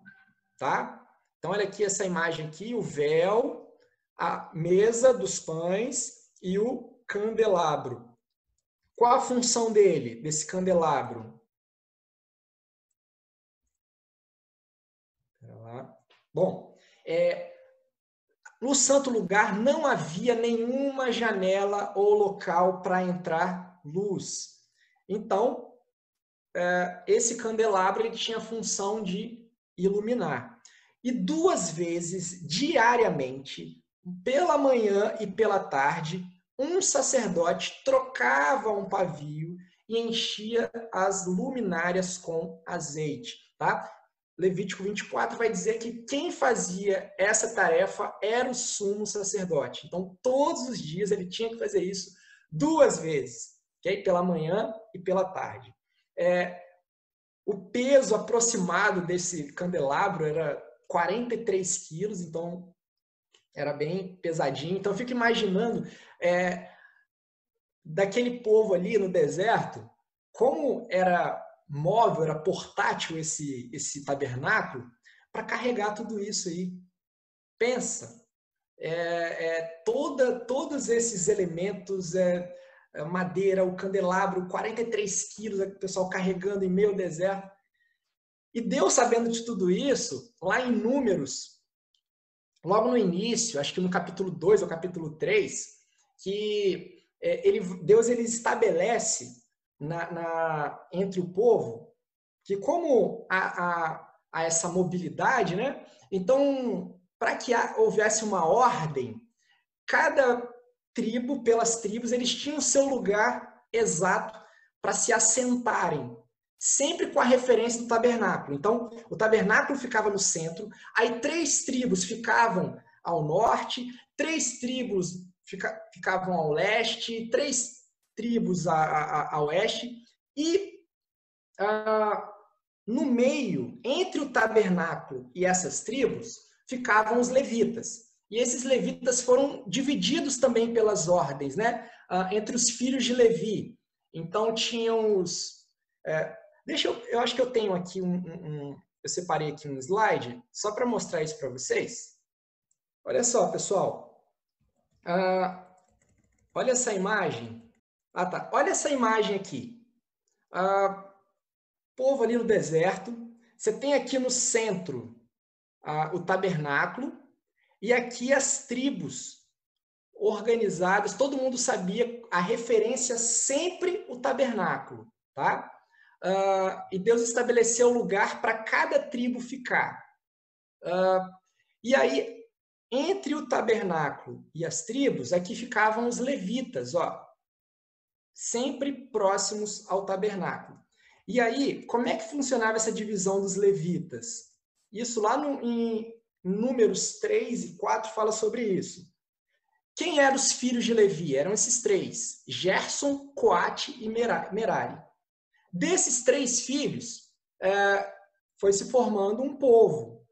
tá? Então, olha aqui essa imagem aqui, o véu, a mesa dos pães e o candelabro. Qual a função dele, desse candelabro? Bom, é, no santo lugar não havia nenhuma janela ou local para entrar luz. Então, esse candelabro ele tinha a função de iluminar. E duas vezes diariamente, pela manhã e pela tarde, um sacerdote trocava um pavio e enchia as luminárias com azeite, tá? Levítico 24 vai dizer que quem fazia essa tarefa era o sumo sacerdote. Então, todos os dias ele tinha que fazer isso duas vezes, okay? pela manhã e pela tarde. É, o peso aproximado desse candelabro era 43 quilos, então era bem pesadinho. Então, eu fico imaginando é, daquele povo ali no deserto, como era móvel, era portátil esse, esse tabernáculo, para carregar tudo isso aí. Pensa, é, é, toda, todos esses elementos, é, madeira, o candelabro, 43 quilos, o pessoal carregando em meio deserto. E Deus, sabendo de tudo isso, lá em Números, logo no início, acho que no capítulo 2 ou capítulo 3, que é, ele, Deus ele estabelece na, na, entre o povo que como há, essa mobilidade, né? Então, para que houvesse uma ordem, cada tribo, pelas tribos, eles tinham seu lugar exato para se assentarem. sempre com a referência do tabernáculo. Então, o tabernáculo ficava no centro, aí três tribos ficavam ao norte, três tribos fica, ficavam ao leste, três tribos a, a, a oeste, e ah, no meio, entre o tabernáculo e essas tribos, ficavam os levitas. E esses levitas foram divididos também pelas ordens, né? Ah, entre os filhos de Levi. Então tinham os. É, deixa eu. Eu acho que eu tenho aqui um. um, um eu separei aqui um slide só para mostrar isso para vocês. Olha só, pessoal. Ah, olha essa imagem. Ah, tá. Olha essa imagem aqui. Ah, povo ali no deserto. Você tem aqui no centro ah, o tabernáculo e aqui as tribos organizadas, todo mundo sabia a referência sempre o tabernáculo, tá? Uh, e Deus estabeleceu lugar para cada tribo ficar. Uh, e aí, entre o tabernáculo e as tribos, aqui ficavam os levitas, ó, sempre próximos ao tabernáculo. E aí, como é que funcionava essa divisão dos levitas? Isso lá no, em Números 3 e 4 fala sobre isso. Quem eram os filhos de Levi? Eram esses três: Gerson, Coate e Merari. Desses três filhos, é, foi se formando um povo.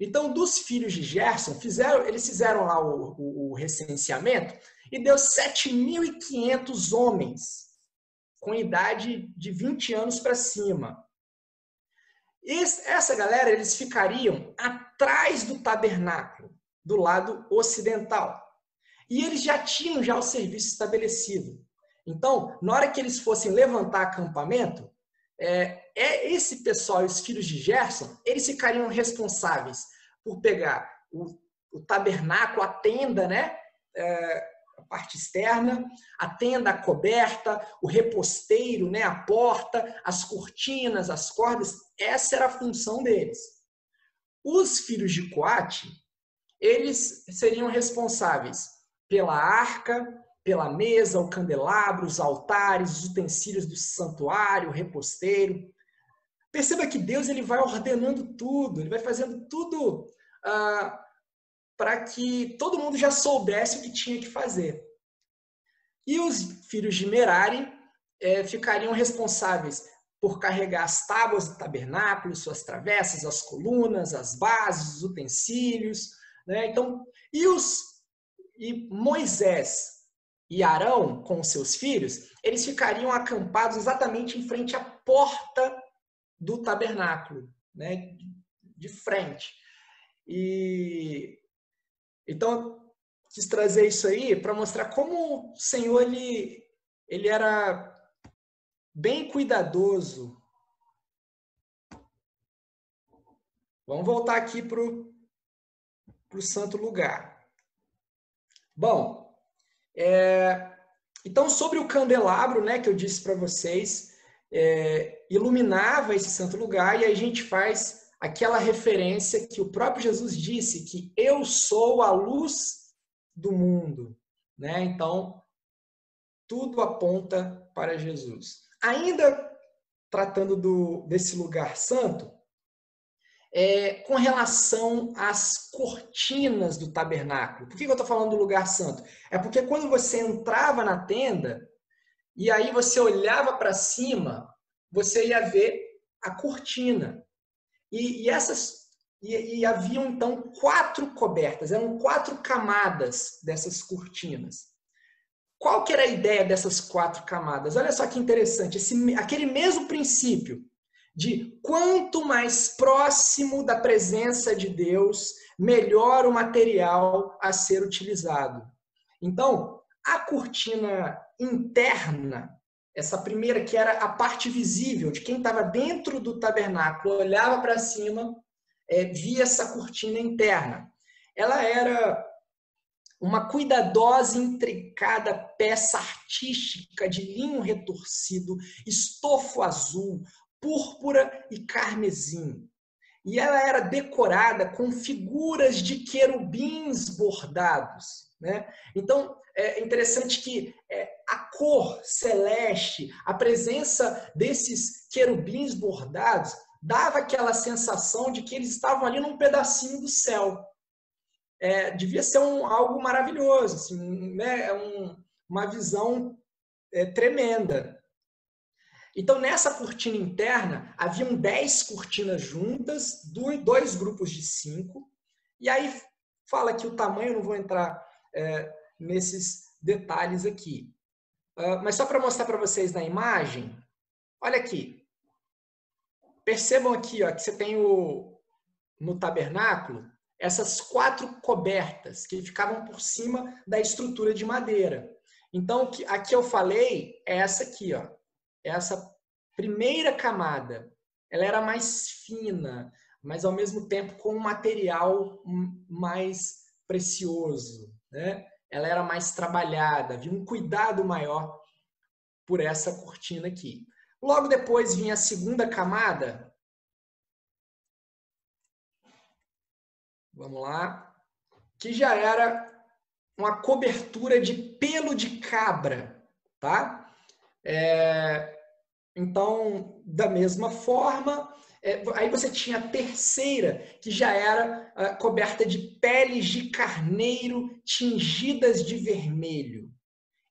Então, dos filhos de Gerson, fizeram, eles fizeram lá o, o, o recenseamento e deu 7.500 homens com idade de 20 anos para cima. Essa galera, eles ficariam atrás do tabernáculo, do lado ocidental. E eles já tinham já o serviço estabelecido. Então, na hora que eles fossem levantar acampamento, é, é esse pessoal, os filhos de Gerson, eles ficariam responsáveis por pegar o, o tabernáculo, a tenda, né? É, a parte externa, a tenda a coberta, o reposteiro, né, a porta, as cortinas, as cordas, essa era a função deles. Os filhos de Coate, eles seriam responsáveis pela arca, pela mesa, o candelabro, os altares, os utensílios do santuário, o reposteiro. Perceba que Deus ele vai ordenando tudo, ele vai fazendo tudo ah, para que todo mundo já soubesse o que tinha que fazer. E os filhos de Merari é, ficariam responsáveis por carregar as tábuas do tabernáculo, suas travessas, as colunas, as bases, os utensílios. Né? Então, e, os, e Moisés e Arão, com seus filhos, eles ficariam acampados exatamente em frente à porta do tabernáculo, né? de frente. E então, quis trazer isso aí para mostrar como o Senhor ele, ele era bem cuidadoso. Vamos voltar aqui para o santo lugar. Bom, é, então sobre o candelabro, né, que eu disse para vocês, é, iluminava esse santo lugar e a gente faz aquela referência que o próprio Jesus disse que eu sou a luz do mundo, né? Então, tudo aponta para Jesus. Ainda tratando do, desse lugar santo, é, com relação às cortinas do tabernáculo. Por que eu estou falando do lugar santo? É porque quando você entrava na tenda e aí você olhava para cima, você ia ver a cortina. E, e essas e, e haviam então quatro cobertas, eram quatro camadas dessas cortinas. Qual que era a ideia dessas quatro camadas? Olha só que interessante, esse, aquele mesmo princípio de quanto mais próximo da presença de Deus, melhor o material a ser utilizado. Então, a cortina interna essa primeira, que era a parte visível de quem estava dentro do tabernáculo, olhava para cima, é, via essa cortina interna. Ela era uma cuidadosa, intricada peça artística de linho retorcido, estofo azul, púrpura e carmesim. E ela era decorada com figuras de querubins bordados. Né? Então, é interessante que é, a cor celeste, a presença desses querubins bordados, dava aquela sensação de que eles estavam ali num pedacinho do céu. É, devia ser um, algo maravilhoso, assim, né? É um, uma visão é, tremenda. Então, nessa cortina interna, haviam 10 cortinas juntas, dois grupos de cinco, e aí fala que o tamanho, não vou entrar é, nesses detalhes aqui. Uh, mas só para mostrar para vocês na imagem, olha aqui. Percebam aqui ó, que você tem o, no tabernáculo essas quatro cobertas que ficavam por cima da estrutura de madeira. Então, aqui eu falei é essa aqui, ó. Essa primeira camada. Ela era mais fina, mas ao mesmo tempo com um material mais precioso, né? Ela era mais trabalhada, havia um cuidado maior por essa cortina aqui. Logo depois vinha a segunda camada. Vamos lá. Que já era uma cobertura de pelo de cabra, tá? É, então, da mesma forma, é, aí você tinha a terceira, que já era uh, coberta de peles de carneiro tingidas de vermelho.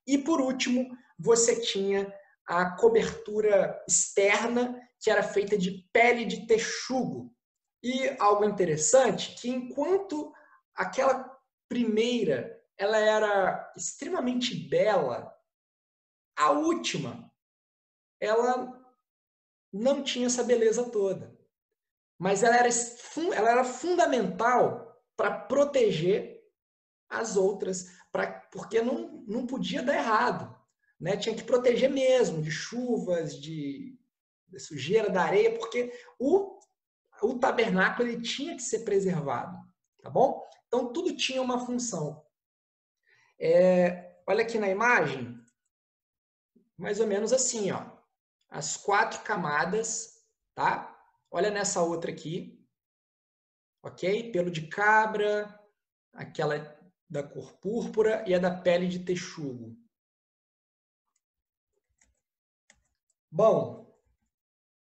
E por último, você tinha a cobertura externa, que era feita de pele de texugo. E algo interessante, que enquanto aquela primeira ela era extremamente bela, a última ela não tinha essa beleza toda. Mas ela era, ela era fundamental para proteger as outras, pra, porque não, não podia dar errado. Né? Tinha que proteger mesmo de chuvas, de, de sujeira da areia, porque o, o tabernáculo ele tinha que ser preservado. Tá bom? Então tudo tinha uma função. É, olha aqui na imagem, mais ou menos assim, ó as quatro camadas, tá? Olha nessa outra aqui, ok? Pelo de cabra, aquela da cor púrpura e a da pele de texugo. Bom,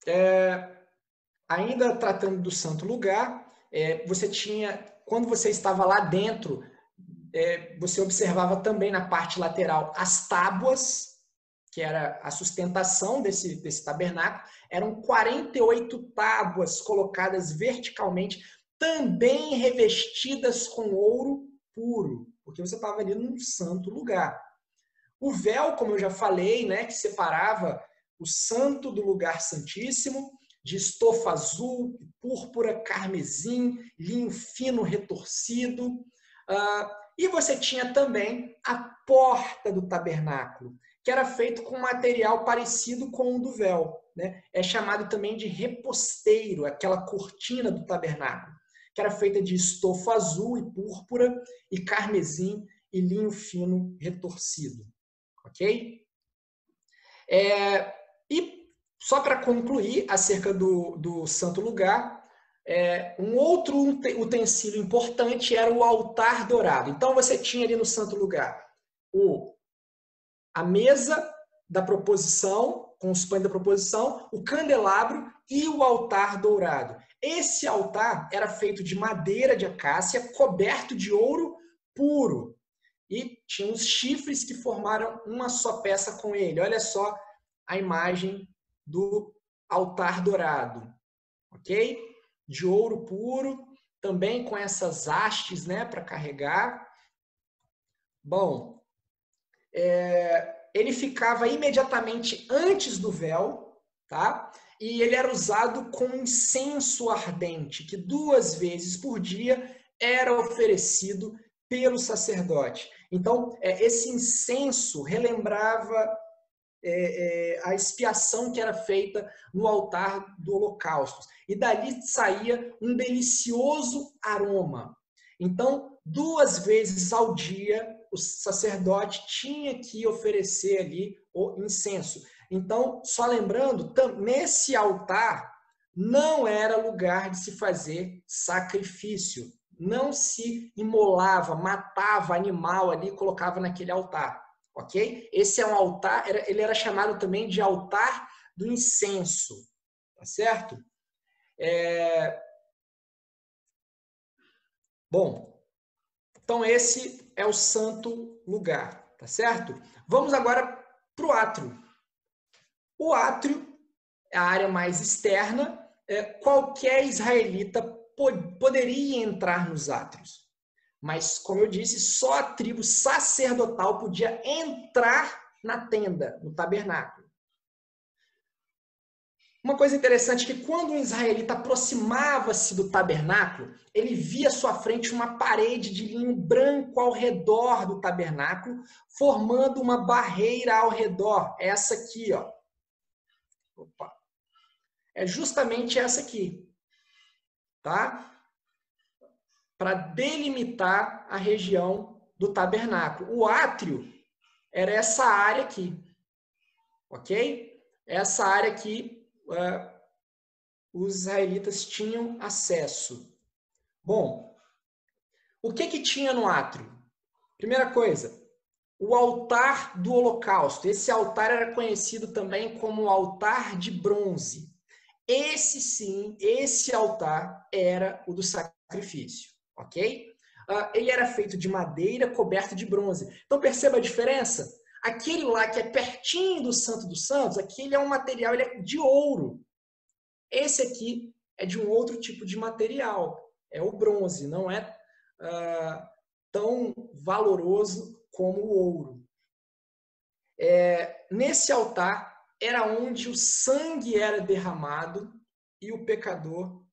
é, ainda tratando do santo lugar, é, você tinha, quando você estava lá dentro, é, você observava também na parte lateral as tábuas que era a sustentação desse, desse tabernáculo, eram 48 tábuas colocadas verticalmente, também revestidas com ouro puro, porque você estava ali num santo lugar. O véu, como eu já falei, né, que separava o santo do lugar santíssimo, de estofa azul, púrpura, carmesim, linho fino retorcido. Uh, e você tinha também a porta do tabernáculo, que era feito com material parecido com o do véu. Né? É chamado também de reposteiro, aquela cortina do tabernáculo, que era feita de estofa azul e púrpura e carmesim e linho fino retorcido. Ok? É, e só para concluir acerca do, do santo lugar, é, um outro utensílio importante era o altar dourado. Então você tinha ali no santo lugar o a mesa da proposição, com os pães da proposição, o candelabro e o altar dourado. Esse altar era feito de madeira de acácia, coberto de ouro puro. E tinha os chifres que formaram uma só peça com ele. Olha só a imagem do altar dourado. Ok? De ouro puro, também com essas hastes né, para carregar. Bom, é, ele ficava imediatamente antes do véu, tá? E ele era usado com incenso ardente, que duas vezes por dia era oferecido pelo sacerdote. Então, é, esse incenso relembrava é, é, a expiação que era feita no altar do holocausto. E dali saía um delicioso aroma. Então, duas vezes ao dia, o sacerdote tinha que oferecer ali o incenso. Então, só lembrando, nesse altar não era lugar de se fazer sacrifício. não se imolava, matava animal ali e colocava naquele altar, ok? Esse é um altar, ele era chamado também de altar do incenso, tá certo? É... Bom, então esse é o santo lugar, tá certo? Vamos agora para o átrio. O átrio é a área mais externa. É, qualquer israelita poderia entrar nos átrios. Mas, como eu disse, só a tribo sacerdotal podia entrar na tenda, no tabernáculo. Uma coisa interessante é que quando um israelita aproximava-se do tabernáculo, ele via à sua frente uma parede de linho branco ao redor do tabernáculo, formando uma barreira ao redor. Essa aqui, ó. Opa. É justamente essa aqui tá? Para delimitar a região do tabernáculo. O átrio era essa área aqui, ok? Essa área que uh, os israelitas tinham acesso. Bom, o que que tinha no átrio? Primeira coisa, o altar do holocausto. Esse altar era conhecido também como altar de bronze. Esse sim, esse altar era o do sacrifício, ok? Uh, ele era feito de madeira coberto de bronze. Então perceba a diferença? Aquele lá que é pertinho do Santo dos Santos, aquele é um material ele é de ouro. Esse aqui é de um outro tipo de material, é o bronze, não é uh, tão valoroso como o ouro. É, nesse altar era onde o sangue era derramado e o pecador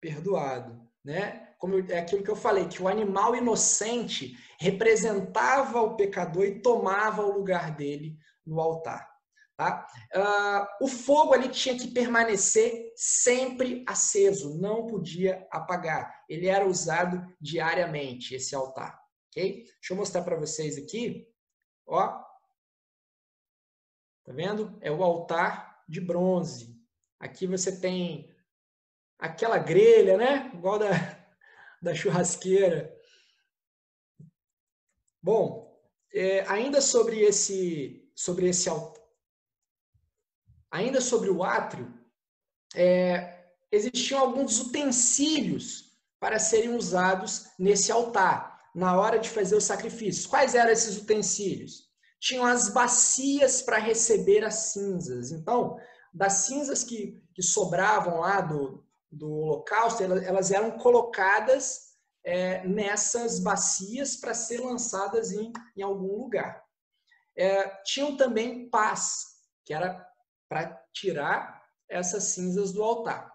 perdoado, né? Como é aquilo que eu falei, que o animal inocente representava o pecador e tomava o lugar dele no altar. Tá? Uh, o fogo ali tinha que permanecer sempre aceso, não podia apagar. Ele era usado diariamente, esse altar. ok? Deixa eu mostrar para vocês aqui. Ó, Tá vendo? É o altar de bronze. Aqui você tem aquela grelha, né? Igual da, da churrasqueira. Bom, é, ainda sobre esse, sobre esse ainda sobre o átrio, é, existiam alguns utensílios para serem usados nesse altar na hora de fazer os sacrifícios. Quais eram esses utensílios? tinham as bacias para receber as cinzas. Então, das cinzas que, que sobravam lá do, do holocausto, elas, eram colocadas é, nessas bacias para ser lançadas em, em algum lugar. É, tinham também paz, que era para tirar essas cinzas do altar.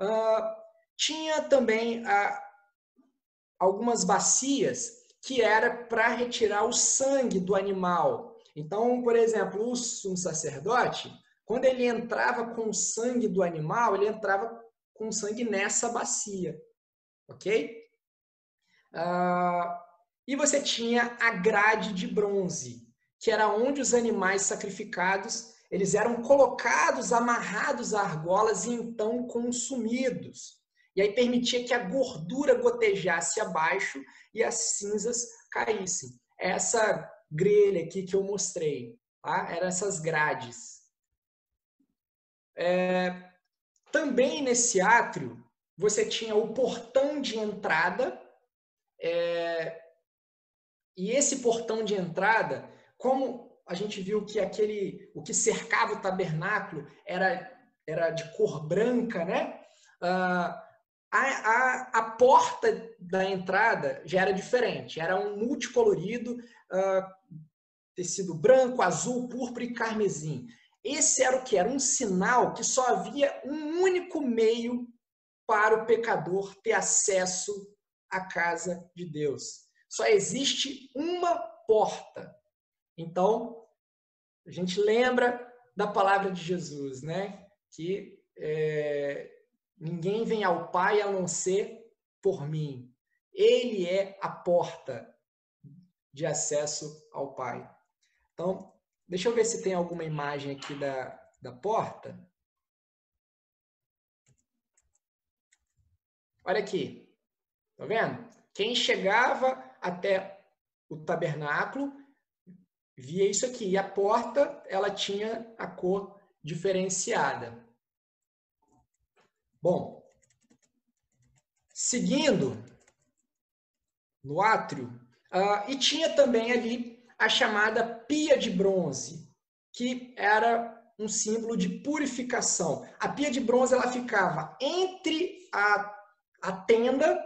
Uh, tinha também uh, algumas bacias que era para retirar o sangue do animal. Então, por exemplo, sumo sacerdote, quando ele entrava com o sangue do animal, ele entrava com sangue nessa bacia, ok? Uh, e você tinha a grade de bronze, que era onde os animais sacrificados eles eram colocados, amarrados a argolas e então consumidos. E aí permitia que a gordura gotejasse abaixo e as cinzas caíssem. Essa grelha aqui que eu mostrei, tá? Eram essas grades. É, também nesse átrio, você tinha o portão de entrada, é, e esse portão de entrada, como a gente viu que aquele, o que cercava o tabernáculo era, era de cor branca, né? Uh, a, a, a, porta da entrada já era diferente, era um multicolorido, uh, tecido branco, azul, púrpura e carmesim. Esse era o que? Era um sinal que só havia um único meio para o pecador ter acesso à casa de Deus. Só existe uma porta. Então, a gente lembra da palavra de Jesus, né? Que é, Ninguém vem ao Pai a não ser por mim. Ele é a porta de acesso ao Pai. Então, deixa eu ver se tem alguma imagem aqui da, da porta. Olha aqui. Tá vendo? Quem chegava até o tabernáculo via isso aqui. E a porta, ela tinha a cor diferenciada. Bom, seguindo no átrio, uh, e tinha também ali a chamada pia de bronze, que era um símbolo de purificação. A pia de bronze ela ficava entre a, a tenda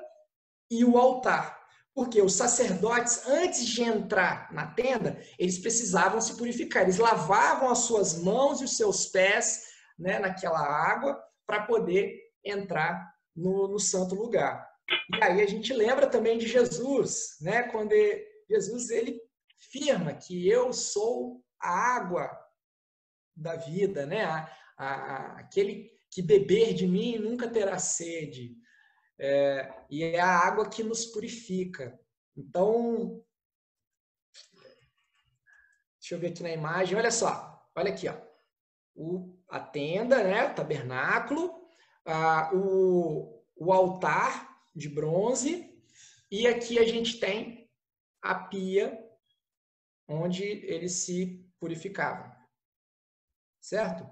e o altar. Porque os sacerdotes, antes de entrar na tenda, eles precisavam se purificar. Eles lavavam as suas mãos e os seus pés né, naquela água para poder entrar no, no, santo lugar. E aí a gente lembra também de Jesus, né, quando ele, Jesus ele afirma que eu sou a água da vida, né? A, a, aquele que beber de mim nunca terá sede. É, e é a água que nos purifica. Então, deixa eu ver aqui na imagem, olha só, olha aqui, ó. O, a tenda, né, o tabernáculo, a, o, o altar de bronze, e aqui a gente tem a pia onde eles se purificavam. Certo?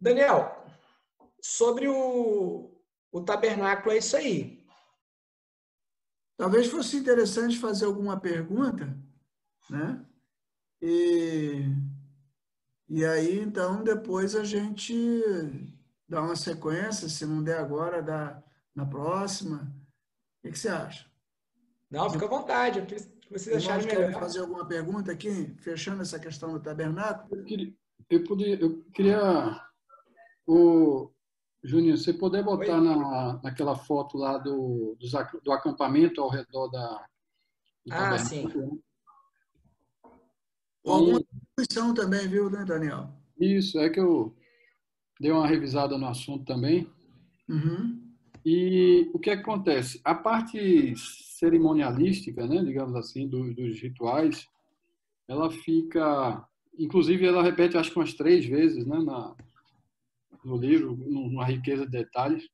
Daniel, sobre o, o tabernáculo é isso aí. Talvez fosse interessante fazer alguma pergunta, né? E, e aí, então, depois a gente dá uma sequência, se não der agora, dá na próxima. O que, que você acha? Não, fica à vontade. O que vocês acharem melhor. fazer alguma pergunta aqui, fechando essa questão do tabernáculo? Eu queria, eu, podia, eu queria o, Juninho, você poder botar na, naquela foto lá do, do, do acampamento ao redor da. ah, sim. Né? Alguma contribuição também, viu, né, Daniel? Isso, é que eu dei uma revisada no assunto também. Uhum. E o que acontece? A parte cerimonialística, né, digamos assim, do, dos rituais, ela fica. Inclusive, ela repete, acho que umas três vezes né, na, no livro, numa riqueza de detalhes,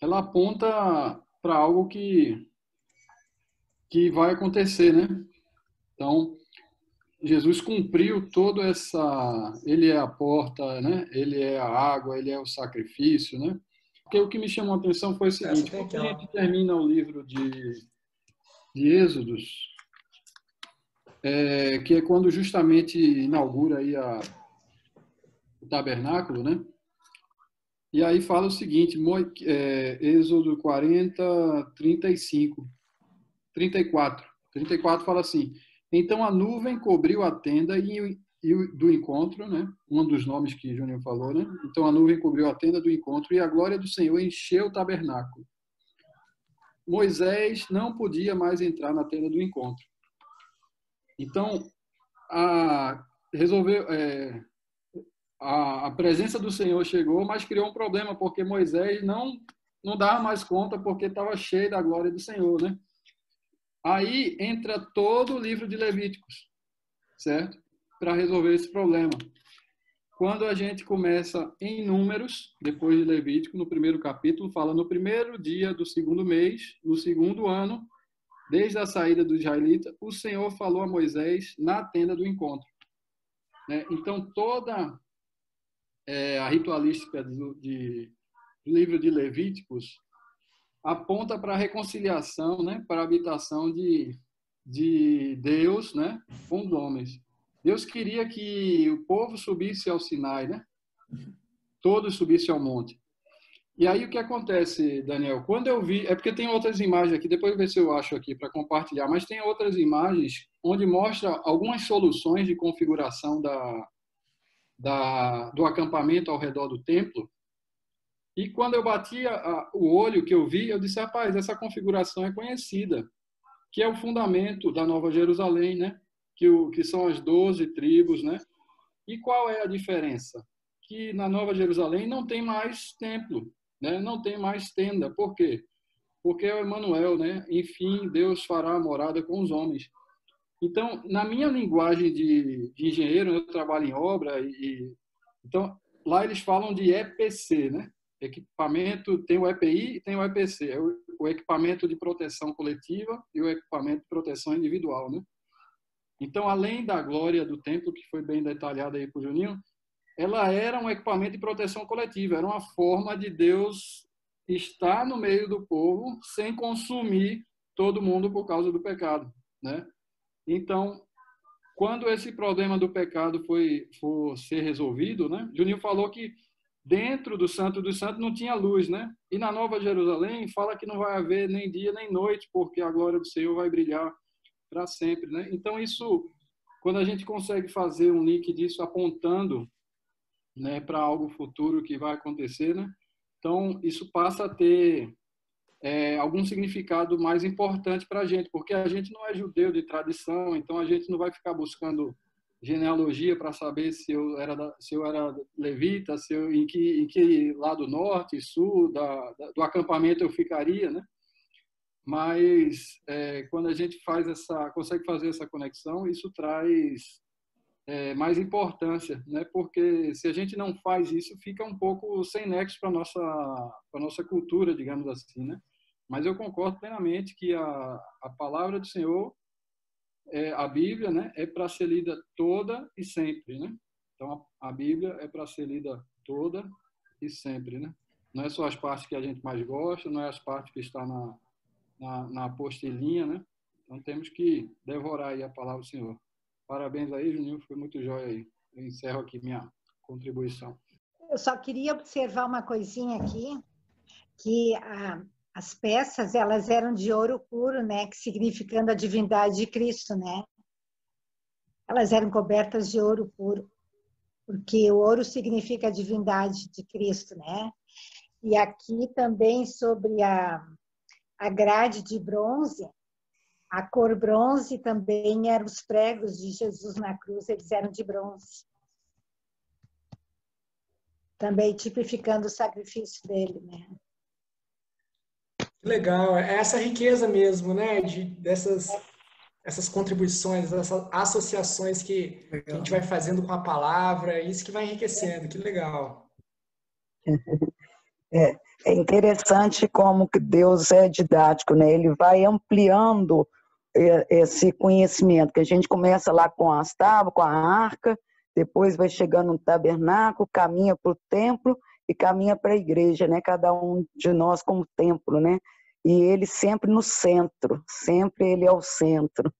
ela aponta para algo que, que vai acontecer, né? Então, Jesus cumpriu todo essa, ele é a porta, né? Ele é a água, ele é o sacrifício, né? Porque o que me chamou a atenção foi o seguinte, quando a gente termina o livro de, de Êxodos, é, que é quando justamente inaugura aí a, o tabernáculo, né? E aí fala o seguinte, é, Êxodo 40, 35, 34. 34 fala assim: Então a nuvem cobriu a tenda e, e do encontro, né? Um dos nomes que Júnior falou, né? Então a nuvem cobriu a tenda do encontro e a glória do Senhor encheu o tabernáculo. Moisés não podia mais entrar na tenda do encontro. Então, a, resolveu, é, a, a presença do Senhor chegou, mas criou um problema, porque Moisés não, não dava mais conta, porque estava cheio da glória do Senhor, né? Aí entra todo o livro de Levíticos, certo? Para resolver esse problema. Quando a gente começa em Números, depois de Levítico, no primeiro capítulo, fala no primeiro dia do segundo mês, no segundo ano, desde a saída do israelita, o Senhor falou a Moisés na tenda do encontro. Né? Então, toda é, a ritualística do, de, livro de Levíticos aponta para a reconciliação, né, para a habitação de, de Deus né, com os homens. Deus queria que o povo subisse ao Sinai, né? Todos subissem ao monte. E aí o que acontece, Daniel? Quando eu vi, é porque tem outras imagens aqui, depois eu ver se eu acho aqui para compartilhar, mas tem outras imagens onde mostra algumas soluções de configuração da, da, do acampamento ao redor do templo. E quando eu bati o olho que eu vi, eu disse, rapaz, essa configuração é conhecida, que é o fundamento da Nova Jerusalém, né? Que, o, que são as doze tribos, né? E qual é a diferença? Que na Nova Jerusalém não tem mais templo, né? Não tem mais tenda. Por quê? Porque é o Emmanuel, né? Enfim, Deus fará morada com os homens. Então, na minha linguagem de, de engenheiro, eu trabalho em obra e então lá eles falam de EPC, né? equipamento, tem o EPI e tem o EPC, é o, o equipamento de proteção coletiva e o equipamento de proteção individual, né? Então, além da glória do templo, que foi bem detalhada aí por Juninho, ela era um equipamento de proteção coletiva, era uma forma de Deus estar no meio do povo sem consumir todo mundo por causa do pecado, né? Então, quando esse problema do pecado foi for ser resolvido, né? Juninho falou que dentro do Santo dos Santos não tinha luz, né? E na Nova Jerusalém fala que não vai haver nem dia nem noite, porque a glória do Senhor vai brilhar para sempre, né? Então isso, quando a gente consegue fazer um link disso apontando, né, para algo futuro que vai acontecer, né? Então isso passa a ter é, algum significado mais importante para a gente, porque a gente não é judeu de tradição, então a gente não vai ficar buscando genealogia para saber se eu era se eu era levita, se eu, em que em que lado norte, sul da, da, do acampamento eu ficaria, né? Mas é, quando a gente faz essa consegue fazer essa conexão, isso traz é, mais importância, né? Porque se a gente não faz isso, fica um pouco sem nexo para nossa para nossa cultura, digamos assim, né? Mas eu concordo plenamente que a, a palavra do Senhor, é, a Bíblia, né, é para ser lida toda e sempre, né? Então a, a Bíblia é para ser lida toda e sempre, né? Não é só as partes que a gente mais gosta, não é as partes que está na, na, na apostilinha, né? Então temos que devorar aí a palavra do Senhor. Parabéns aí, Juninho, foi muito jóia aí. Eu encerro aqui minha contribuição. Eu só queria observar uma coisinha aqui, que a, as peças elas eram de ouro puro, né, que significando a divindade de Cristo, né? Elas eram cobertas de ouro puro, porque o ouro significa a divindade de Cristo, né? E aqui também sobre a, a grade de bronze, a cor bronze também eram os pregos de Jesus na cruz, eles eram de bronze. Também tipificando o sacrifício dele, né? Legal, é essa riqueza mesmo, né? De, dessas essas contribuições, essas associações que, que, a gente vai fazendo com a palavra, isso que vai enriquecendo, que legal. É, é interessante como que Deus é didático, né? Ele vai ampliando é, esse conhecimento, que a gente começa lá com as tábuas, com a arca, depois vai chegando no tabernáculo, caminha para o templo e caminha para a igreja, né? Cada um de nós como templo, né? E ele sempre no centro, sempre ele é o centro.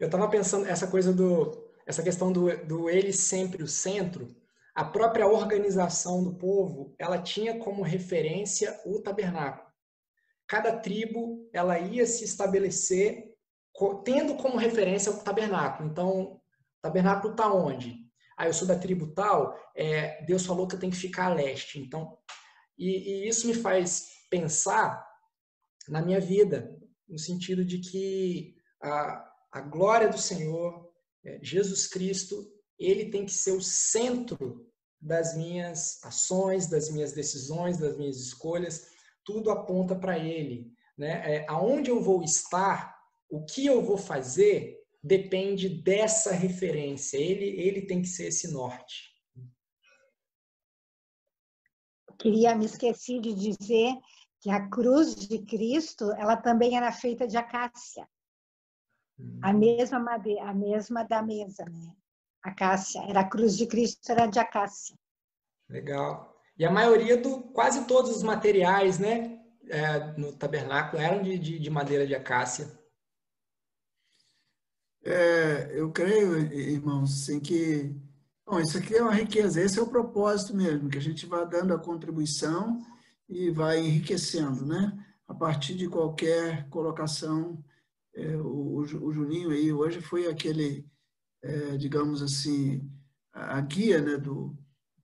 Eu estava pensando essa coisa do essa questão do, do ele sempre o centro, a própria organização do povo, ela tinha como referência o tabernáculo. Cada tribo, ela ia se estabelecer tendo como referência o tabernáculo. Então, tabernáculo está onde? ah, eu sou da tribo tal, é, Deus falou que eu tenho que ficar a leste. Então, e, e isso me faz pensar na minha vida, no sentido de que a, a glória do Senhor, é, Jesus Cristo, ele tem que ser o centro das minhas ações, das minhas decisões, das minhas escolhas, tudo aponta para Ele. Né? É, aonde eu vou estar, o que eu vou fazer, depende dessa referência. Ele, ele tem que ser esse norte. Queria me esqueci de dizer que a cruz de Cristo, ela também era feita de acácia. A hum. mesma madeira, a mesma da mesa, né? Acácia, era a cruz de Cristo era de acácia. Legal. E a maioria do quase todos os materiais, né, é, no tabernáculo eram de, de, de madeira de acácia. É, eu creio, irmãos, assim, que bom, isso aqui é uma riqueza, esse é o propósito mesmo, que a gente vá dando a contribuição e vai enriquecendo, né? A partir de qualquer colocação, é, o, o, Juninho aí hoje foi aquele, é, digamos assim, a guia né, do,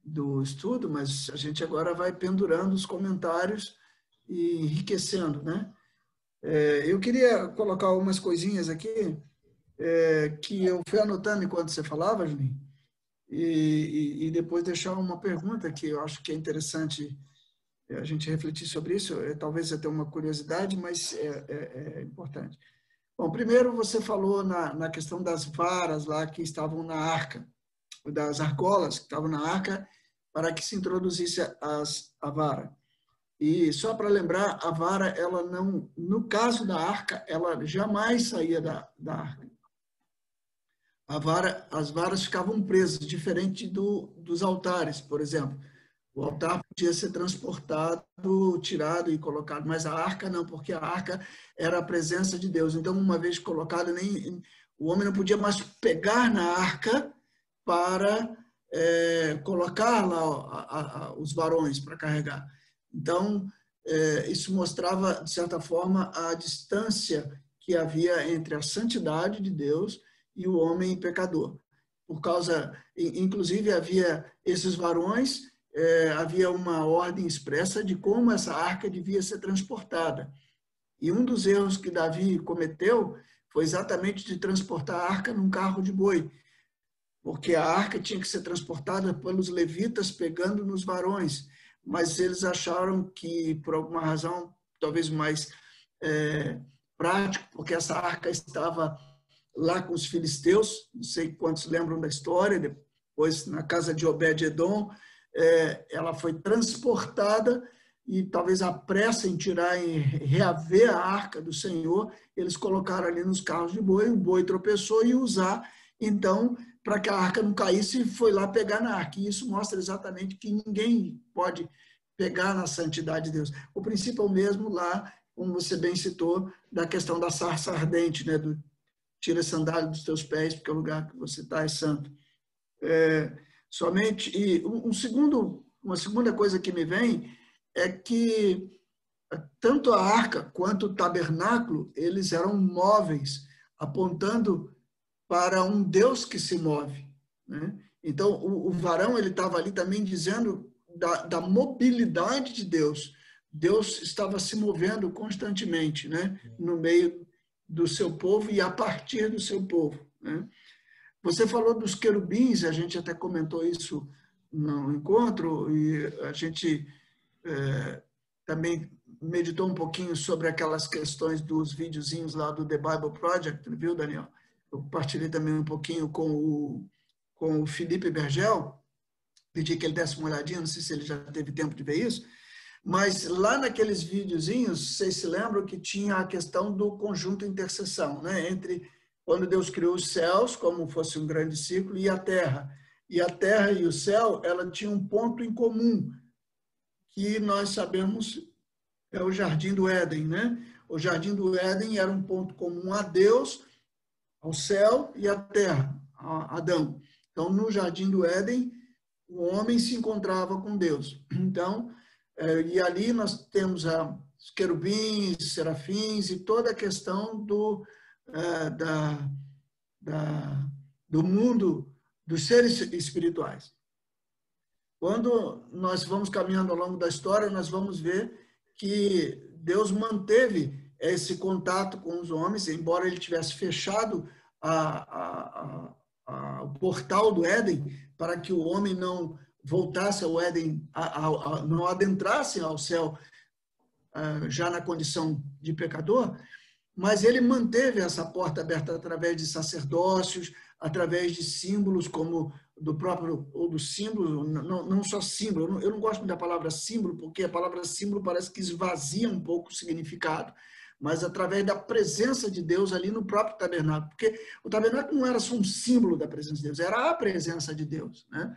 do estudo, mas a gente agora vai pendurando os comentários e enriquecendo, né? É, eu queria colocar algumas coisinhas aqui, é, que eu fui anotando enquanto você falava, Juninho, e, e, e, depois deixar uma pergunta que eu acho que é interessante a gente refletir sobre isso, é, talvez até uma curiosidade, mas é, é, é importante. Bom, primeiro você falou na, na questão das varas lá que estavam na arca. das argolas que estavam na arca para que se introduzisse as, a vara. E só para lembrar, a vara, ela não, no caso da arca, ela jamais saía da, da arca. A vara, as varas ficavam presas, diferente do, dos altares, por exemplo. O altar podia ser transportado, tirado e colocado, mas a arca não, porque a arca era a presença de Deus. Então, uma vez colocada, nem, o homem não podia mais pegar na arca para é, colocar lá a, a, os varões para carregar. Então, é, isso mostrava, de certa forma, a distância que havia entre a santidade de Deus e o homem pecador. Por causa, inclusive, havia esses varões é, havia uma ordem expressa de como essa arca devia ser transportada. E um dos erros que Davi cometeu foi exatamente de transportar a arca num carro de boi, porque a arca tinha que ser transportada pelos levitas pegando nos varões, mas eles acharam que, por alguma razão, talvez mais é, prático, porque essa arca estava lá com os filisteus, não sei quantos lembram da história, depois na casa de Obed-Edom, é, ela foi transportada e talvez a pressa em tirar e reaver a arca do Senhor, eles colocaram ali nos carros de boi, o boi tropeçou e usar, então, para que a arca não caísse, foi lá pegar na arca. E isso mostra exatamente que ninguém pode pegar na santidade de Deus. O princípio é o mesmo lá, como você bem citou, da questão da sarça ardente, né? Do tira a sandália dos teus pés, porque o lugar que você está é santo. É, somente. E um segundo, uma segunda coisa que me vem é que tanto a arca quanto o tabernáculo, eles eram móveis, apontando para um Deus que se move. Né? Então, o, o varão ele estava ali também dizendo da, da, mobilidade de Deus. Deus estava se movendo constantemente né? no meio do seu povo e a partir do seu povo. Né? Você falou dos querubins, a gente até comentou isso no encontro, e a gente é, também meditou um pouquinho sobre aquelas questões dos videozinhos lá do The Bible Project, viu, Daniel? Eu partilhei também um pouquinho com o, com o Felipe Bergel, pedi que ele desse uma olhadinha, não sei se ele já teve tempo de ver isso, mas lá naqueles videozinhos, vocês se lembram que tinha a questão do conjunto intercessão, né? entre quando Deus criou os céus, como fosse um grande ciclo, e a terra. E a terra e o céu, ela tinham um ponto em comum, que nós sabemos é o jardim do Éden, né? O jardim do Éden era um ponto comum a Deus, ao céu e à terra, a Adão. Então, no jardim do Éden, o homem se encontrava com Deus. Então, é, e ali nós temos os querubins, serafins e toda a questão do é, da, da, do mundo dos seres espirituais. Quando nós vamos caminhando ao longo da história, nós vamos ver que Deus manteve esse contato com os homens, embora ele tivesse fechado a, a, a, o portal do Éden para que o homem não voltasse ao Éden, não adentrasse ao céu é, já na condição de pecador, mas ele manteve essa porta aberta através de sacerdócios, através de símbolos como do próprio, ou do símbolo, não, não só símbolo, eu não, eu não gosto da palavra símbolo, porque a palavra símbolo parece que esvazia um pouco o significado, mas através da presença de Deus ali no próprio tabernáculo, porque o tabernáculo não era só um símbolo da presença de Deus, era a presença de Deus, né?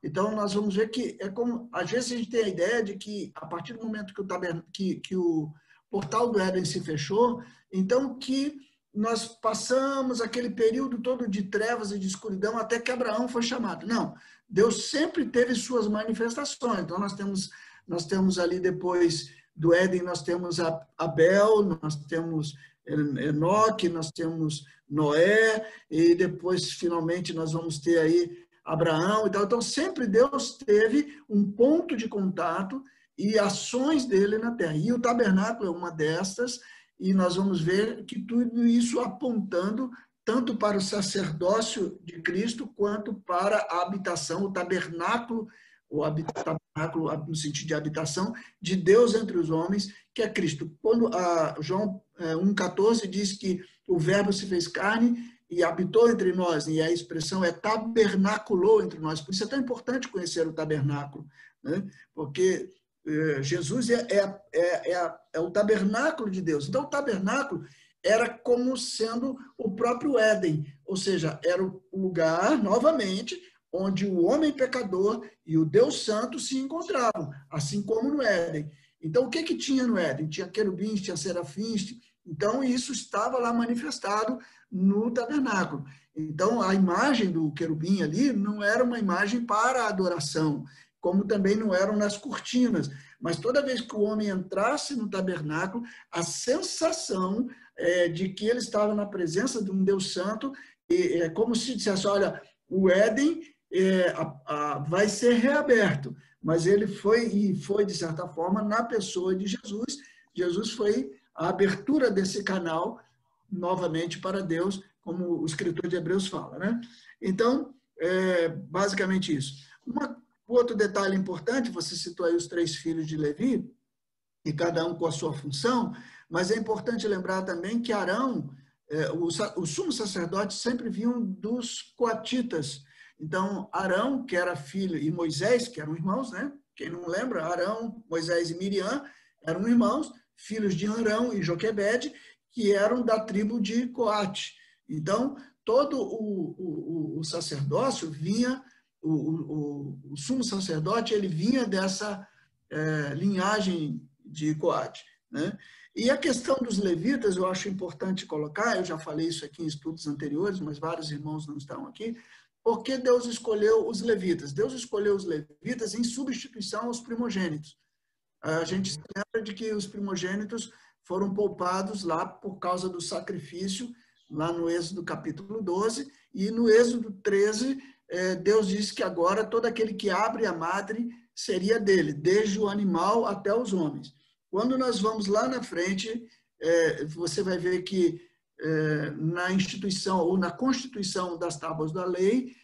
Então, nós vamos ver que é como, às vezes a gente tem a ideia de que a partir do momento que o, tabernáculo, que, que o portal do Éden se fechou, então que nós passamos aquele período todo de trevas e de escuridão até que Abraão foi chamado. Não, Deus sempre teve suas manifestações. Então nós temos nós temos ali depois do Éden nós temos Abel, nós temos Enoque, nós temos Noé e depois finalmente nós vamos ter aí Abraão e tal. Então sempre Deus teve um ponto de contato e ações dele na terra. E o tabernáculo é uma destas, e nós vamos ver que tudo isso apontando tanto para o sacerdócio de Cristo quanto para a habitação, o tabernáculo, o tabernáculo no sentido de habitação de Deus entre os homens, que é Cristo. Quando a João 1,14 é, diz que o verbo se fez carne e habitou entre nós, e a expressão é tabernaculou entre nós. Por isso é tão importante conhecer o tabernáculo, né? porque eh, Jesus é, é, é, é, é o tabernáculo de Deus. Então, o tabernáculo era como sendo o próprio Éden, ou seja, era o lugar, novamente, onde o homem pecador e o Deus Santo se encontravam, assim como no Éden. Então, o que, que tinha no Éden? Tinha querubins, tinha serafins, então isso estava lá manifestado no tabernáculo. Então, a imagem do querubim ali não era uma imagem para adoração, como também não eram nas cortinas. Mas toda vez que o homem entrasse no tabernáculo, a sensação é, de que ele estava na presença de um Deus Santo, é como se dissesse: olha, o Éden é, a, a, vai ser reaberto. Mas ele foi, e foi, de certa forma, na pessoa de Jesus. Jesus foi a abertura desse canal novamente para Deus, como o escritor de Hebreus fala. Né? Então, é basicamente isso. Uma, outro detalhe importante, você citou aí os três filhos de Levi, e cada um com a sua função, mas é importante lembrar também que Arão, é, o, o sumo sacerdote sempre vinham dos coatitas. Então, Arão, que era filho, e Moisés, que eram irmãos, né? Quem não lembra, Arão, Moisés e Miriam eram irmãos, filhos de Arão e Joquebede, que eram da tribo de Coate. Então, todo o, o, o sacerdócio vinha, o, o, o, sumo sacerdote, ele vinha dessa é, linhagem de Coate. Né? E a questão dos levitas, eu acho importante colocar, eu já falei isso aqui em estudos anteriores, mas vários irmãos não estão aqui, por que Deus escolheu os levitas? Deus escolheu os levitas em substituição aos primogênitos. A gente se lembra de que os primogênitos foram poupados lá por causa do sacrifício, lá no Êxodo capítulo 12, e no Êxodo 13, é, Deus disse que agora todo aquele que abre a madre seria dele, desde o animal até os homens. Quando nós vamos lá na frente, é, você vai ver que é, na instituição ou na constituição das tábuas da lei,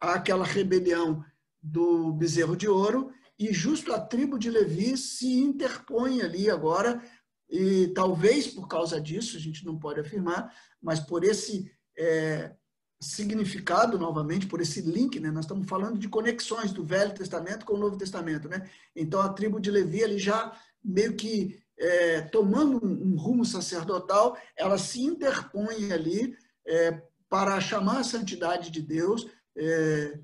há aquela rebelião do bezerro de ouro, e justo a tribo de Levi se interpõe ali agora, e talvez por causa disso, a gente não pode afirmar, mas por esse é, significado, novamente, por esse link, né? nós estamos falando de conexões do Velho Testamento com o Novo Testamento. Né? Então, a tribo de Levi, ali já meio que é, tomando um, um, rumo sacerdotal, ela se interpõe ali é, para chamar a santidade de Deus, é,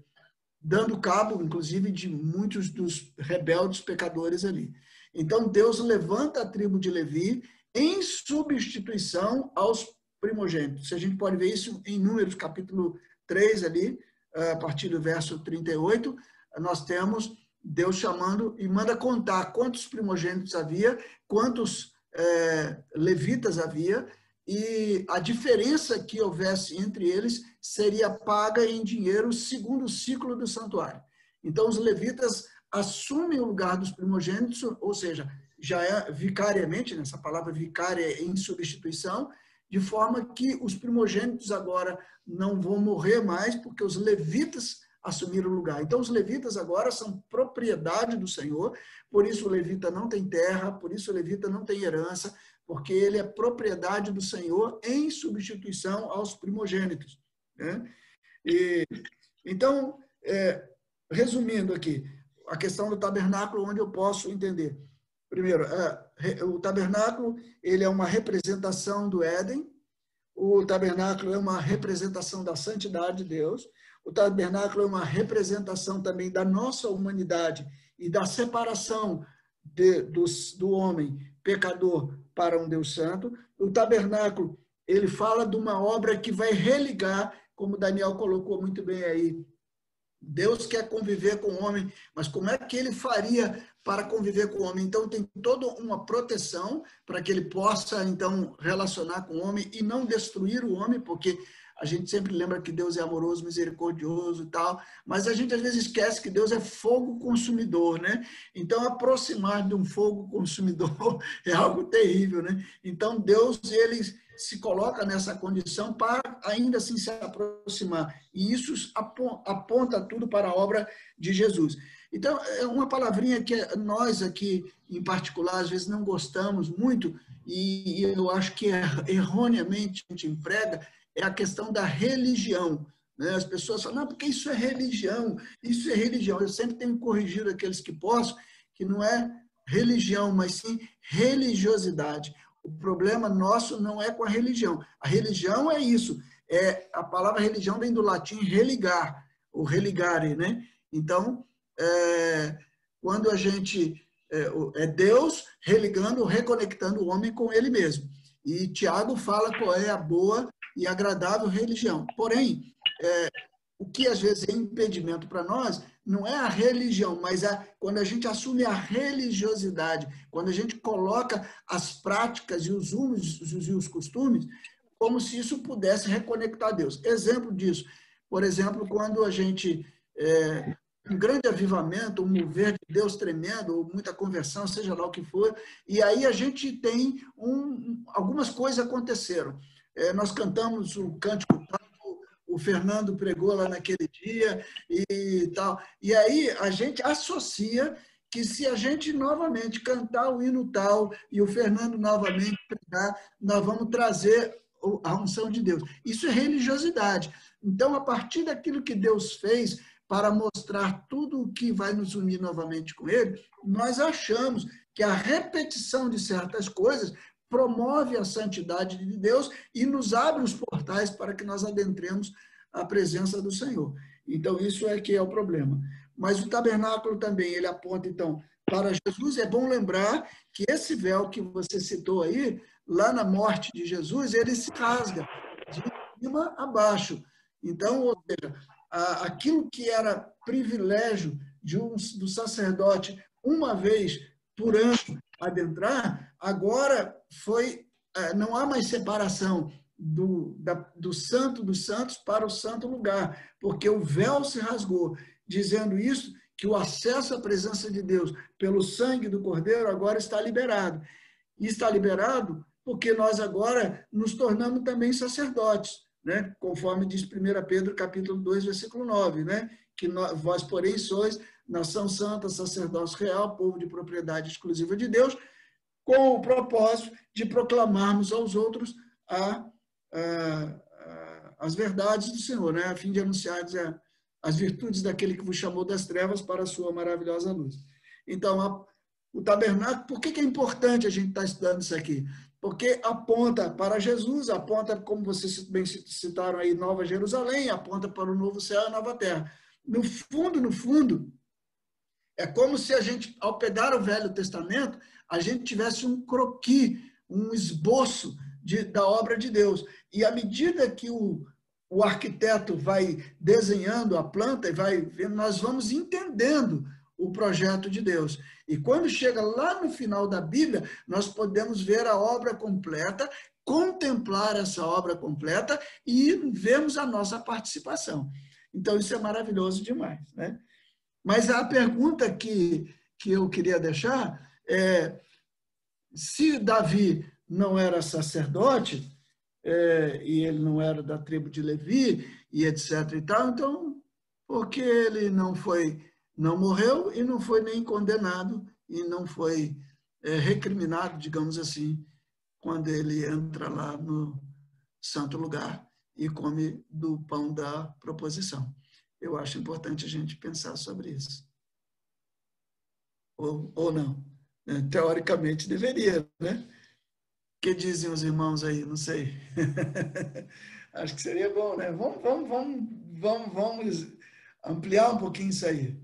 dando cabo, inclusive, de muitos dos rebeldes pecadores ali. Então, Deus levanta a tribo de Levi em substituição aos primogênitos. A gente pode ver isso em Números, capítulo 3, ali, a partir do verso 38, nós temos Deus chamando e manda contar quantos primogênitos havia, quantos é, levitas havia, e a diferença que houvesse entre eles seria paga em dinheiro segundo o ciclo do santuário. Então, os levitas assumem o lugar dos primogênitos, ou seja, já é vicariamente, nessa palavra vicária é em substituição, de forma que os primogênitos agora não vão morrer mais, porque os levitas assumiram o lugar. Então, os levitas agora são propriedade do Senhor, por isso o levita não tem terra, por isso o levita não tem herança, porque ele é propriedade do Senhor em substituição aos primogênitos. Né? E, então, é, resumindo aqui, a questão do tabernáculo, onde eu posso entender. Primeiro, é, o tabernáculo ele é uma representação do Éden, o tabernáculo é uma representação da santidade de Deus, o tabernáculo é uma representação também da nossa humanidade e da separação de, do, do homem pecador para um Deus santo. O tabernáculo, ele fala de uma obra que vai religar, como Daniel colocou muito bem aí. Deus quer conviver com o homem, mas como é que ele faria para conviver com o homem? Então tem toda uma proteção para que ele possa então relacionar com o homem e não destruir o homem, porque a gente sempre lembra que Deus é amoroso, misericordioso e tal, mas a gente às vezes esquece que Deus é fogo consumidor, né? Então, aproximar de um fogo consumidor é algo terrível, né? Então, Deus, ele se coloca nessa condição para ainda assim se aproximar. E isso aponta tudo para a obra de Jesus. Então, é uma palavrinha que nós aqui, em particular, às vezes não gostamos muito, e eu acho que erroneamente a gente emprega, é a questão da religião. Né? As pessoas falam, não, porque isso é religião, isso é religião. Eu sempre tenho corrigido aqueles que posso, que não é religião, mas sim religiosidade. O problema nosso não é com a religião. A religião é isso. É, a palavra religião vem do latim religar, ou religare, né? Então, é, quando a gente é, é Deus religando, reconectando o homem com ele mesmo. E Tiago fala qual é a boa e agradável religião. Porém, é, o que às vezes é impedimento para nós não é a religião, mas é quando a gente assume a religiosidade, quando a gente coloca as práticas e os usos e os costumes como se isso pudesse reconectar Deus. Exemplo disso, por exemplo, quando a gente é, um grande avivamento, um mover de Deus tremendo, ou muita conversão, seja lá o que for, e aí a gente tem um, algumas coisas aconteceram. É, nós cantamos o cântico o Fernando pregou lá naquele dia e tal. E aí a gente associa que se a gente novamente cantar o hino tal e o Fernando novamente pregar, nós vamos trazer a unção de Deus. Isso é religiosidade. Então, a partir daquilo que Deus fez para mostrar tudo o que vai nos unir novamente com Ele, nós achamos que a repetição de certas coisas promove a santidade de Deus e nos abre os portais para que nós adentremos a presença do Senhor. Então, isso é que é o problema. Mas o tabernáculo também, ele aponta, então, para Jesus. É bom lembrar que esse véu que você citou aí, lá na morte de Jesus, ele se rasga de cima a baixo. Então, ou seja, aquilo que era privilégio de um, do sacerdote uma vez por ano adentrar, agora foi é, não há mais separação do, da, do santo dos santos para o santo lugar, porque o véu se rasgou, dizendo isso que o acesso à presença de Deus pelo sangue do Cordeiro agora está liberado. E está liberado porque nós agora nos tornamos também sacerdotes, né? conforme diz 1 Pedro capítulo 2, versículo 9, né? que nós, vós, porém, sois nação santa, sacerdócio real, povo de propriedade exclusiva de Deus, com o propósito de proclamarmos aos outros a, a, a, as verdades do Senhor, né? a fim de anunciar as virtudes daquele que vos chamou das trevas para a sua maravilhosa luz. Então, o tabernáculo, por que, que é importante a gente estar tá estudando isso aqui? Porque aponta para Jesus, aponta, como vocês bem citaram aí, Nova Jerusalém, aponta para o novo céu e a nova terra. No fundo, no fundo, é como se a gente, ao pegar o Velho Testamento, a gente tivesse um croqui, um esboço de, da obra de Deus. E à medida que o, o arquiteto vai desenhando a planta e vai nós vamos entendendo o projeto de Deus. E quando chega lá no final da Bíblia, nós podemos ver a obra completa, contemplar essa obra completa e vemos a nossa participação. Então, isso é maravilhoso demais. Né? Mas a pergunta que, que eu queria deixar é: se Davi não era sacerdote, é, e ele não era da tribo de Levi, e etc. e tal, então, por que ele não foi, não morreu e não foi nem condenado e não foi é, recriminado, digamos assim, quando ele entra lá no santo lugar e come do pão da proposição? eu acho importante a gente pensar sobre isso. Ou, ou não. Né? Teoricamente deveria, né? O que dizem os irmãos aí? Não sei. acho que seria bom, né? Vamos, vamos, vamos, vamos, vamos ampliar um pouquinho isso aí.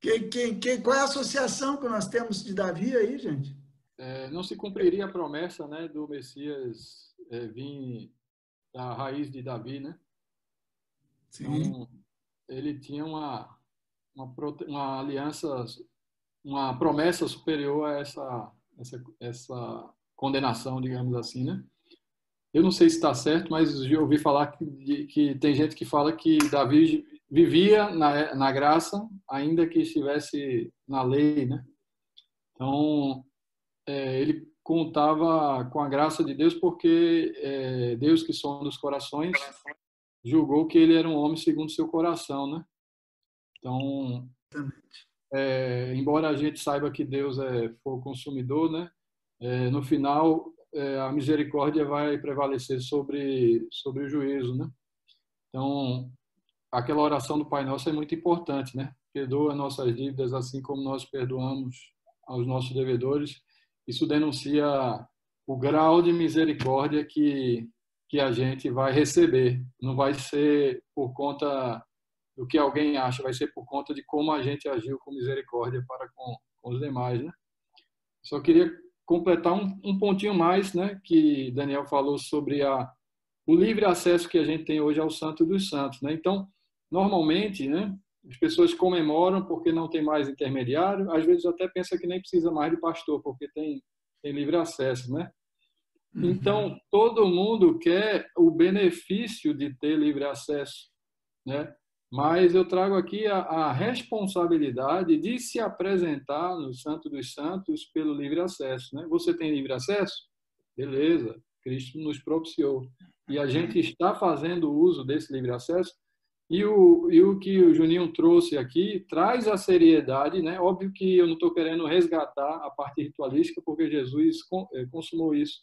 Que, que, que, qual é a associação que nós temos de Davi aí, gente? É, não se cumpriria a promessa né, do Messias é, vir da raiz de Davi, né? Sim. Então, ele tinha uma, uma, uma aliança, uma promessa superior a essa, essa, essa condenação, digamos assim, né? Eu não sei se está certo, mas já ouvi falar que, que tem gente que fala que Davi vivia na, na graça, ainda que estivesse na lei, né? Então, é, ele contava com a graça de Deus porque é, Deus que sonda os corações julgou que ele era um homem segundo seu coração, né? Então, é, embora a gente saiba que Deus é fogo consumidor, né? É, no final, é, a misericórdia vai prevalecer sobre, sobre o juízo, né? Então, aquela oração do Pai Nosso é muito importante, né? Perdoa nossas dívidas assim como nós perdoamos aos nossos devedores. Isso denuncia o grau de misericórdia que, que a gente vai receber. Não vai ser por conta do que alguém acha, vai ser por conta de como a gente agiu com misericórdia para com, com os demais, né? Só queria completar um, um pontinho mais, né, que Daniel falou sobre a, o livre acesso que a gente tem hoje ao Santo dos Santos, né? Então, normalmente, né, as pessoas comemoram porque não tem mais intermediário, às vezes até pensa que nem precisa mais de pastor porque tem, tem livre acesso, né? Uhum. Então, todo mundo quer o benefício de ter livre acesso, né? Mas eu trago aqui a, a, responsabilidade de se apresentar no Santo dos Santos pelo livre acesso. Né? Você tem livre acesso? Beleza, Cristo nos propiciou. E a gente está fazendo uso desse livre acesso. E o, e o que o Juninho trouxe aqui traz a seriedade, né? Óbvio que eu não estou querendo resgatar a parte ritualística, porque Jesus eh, consumou isso.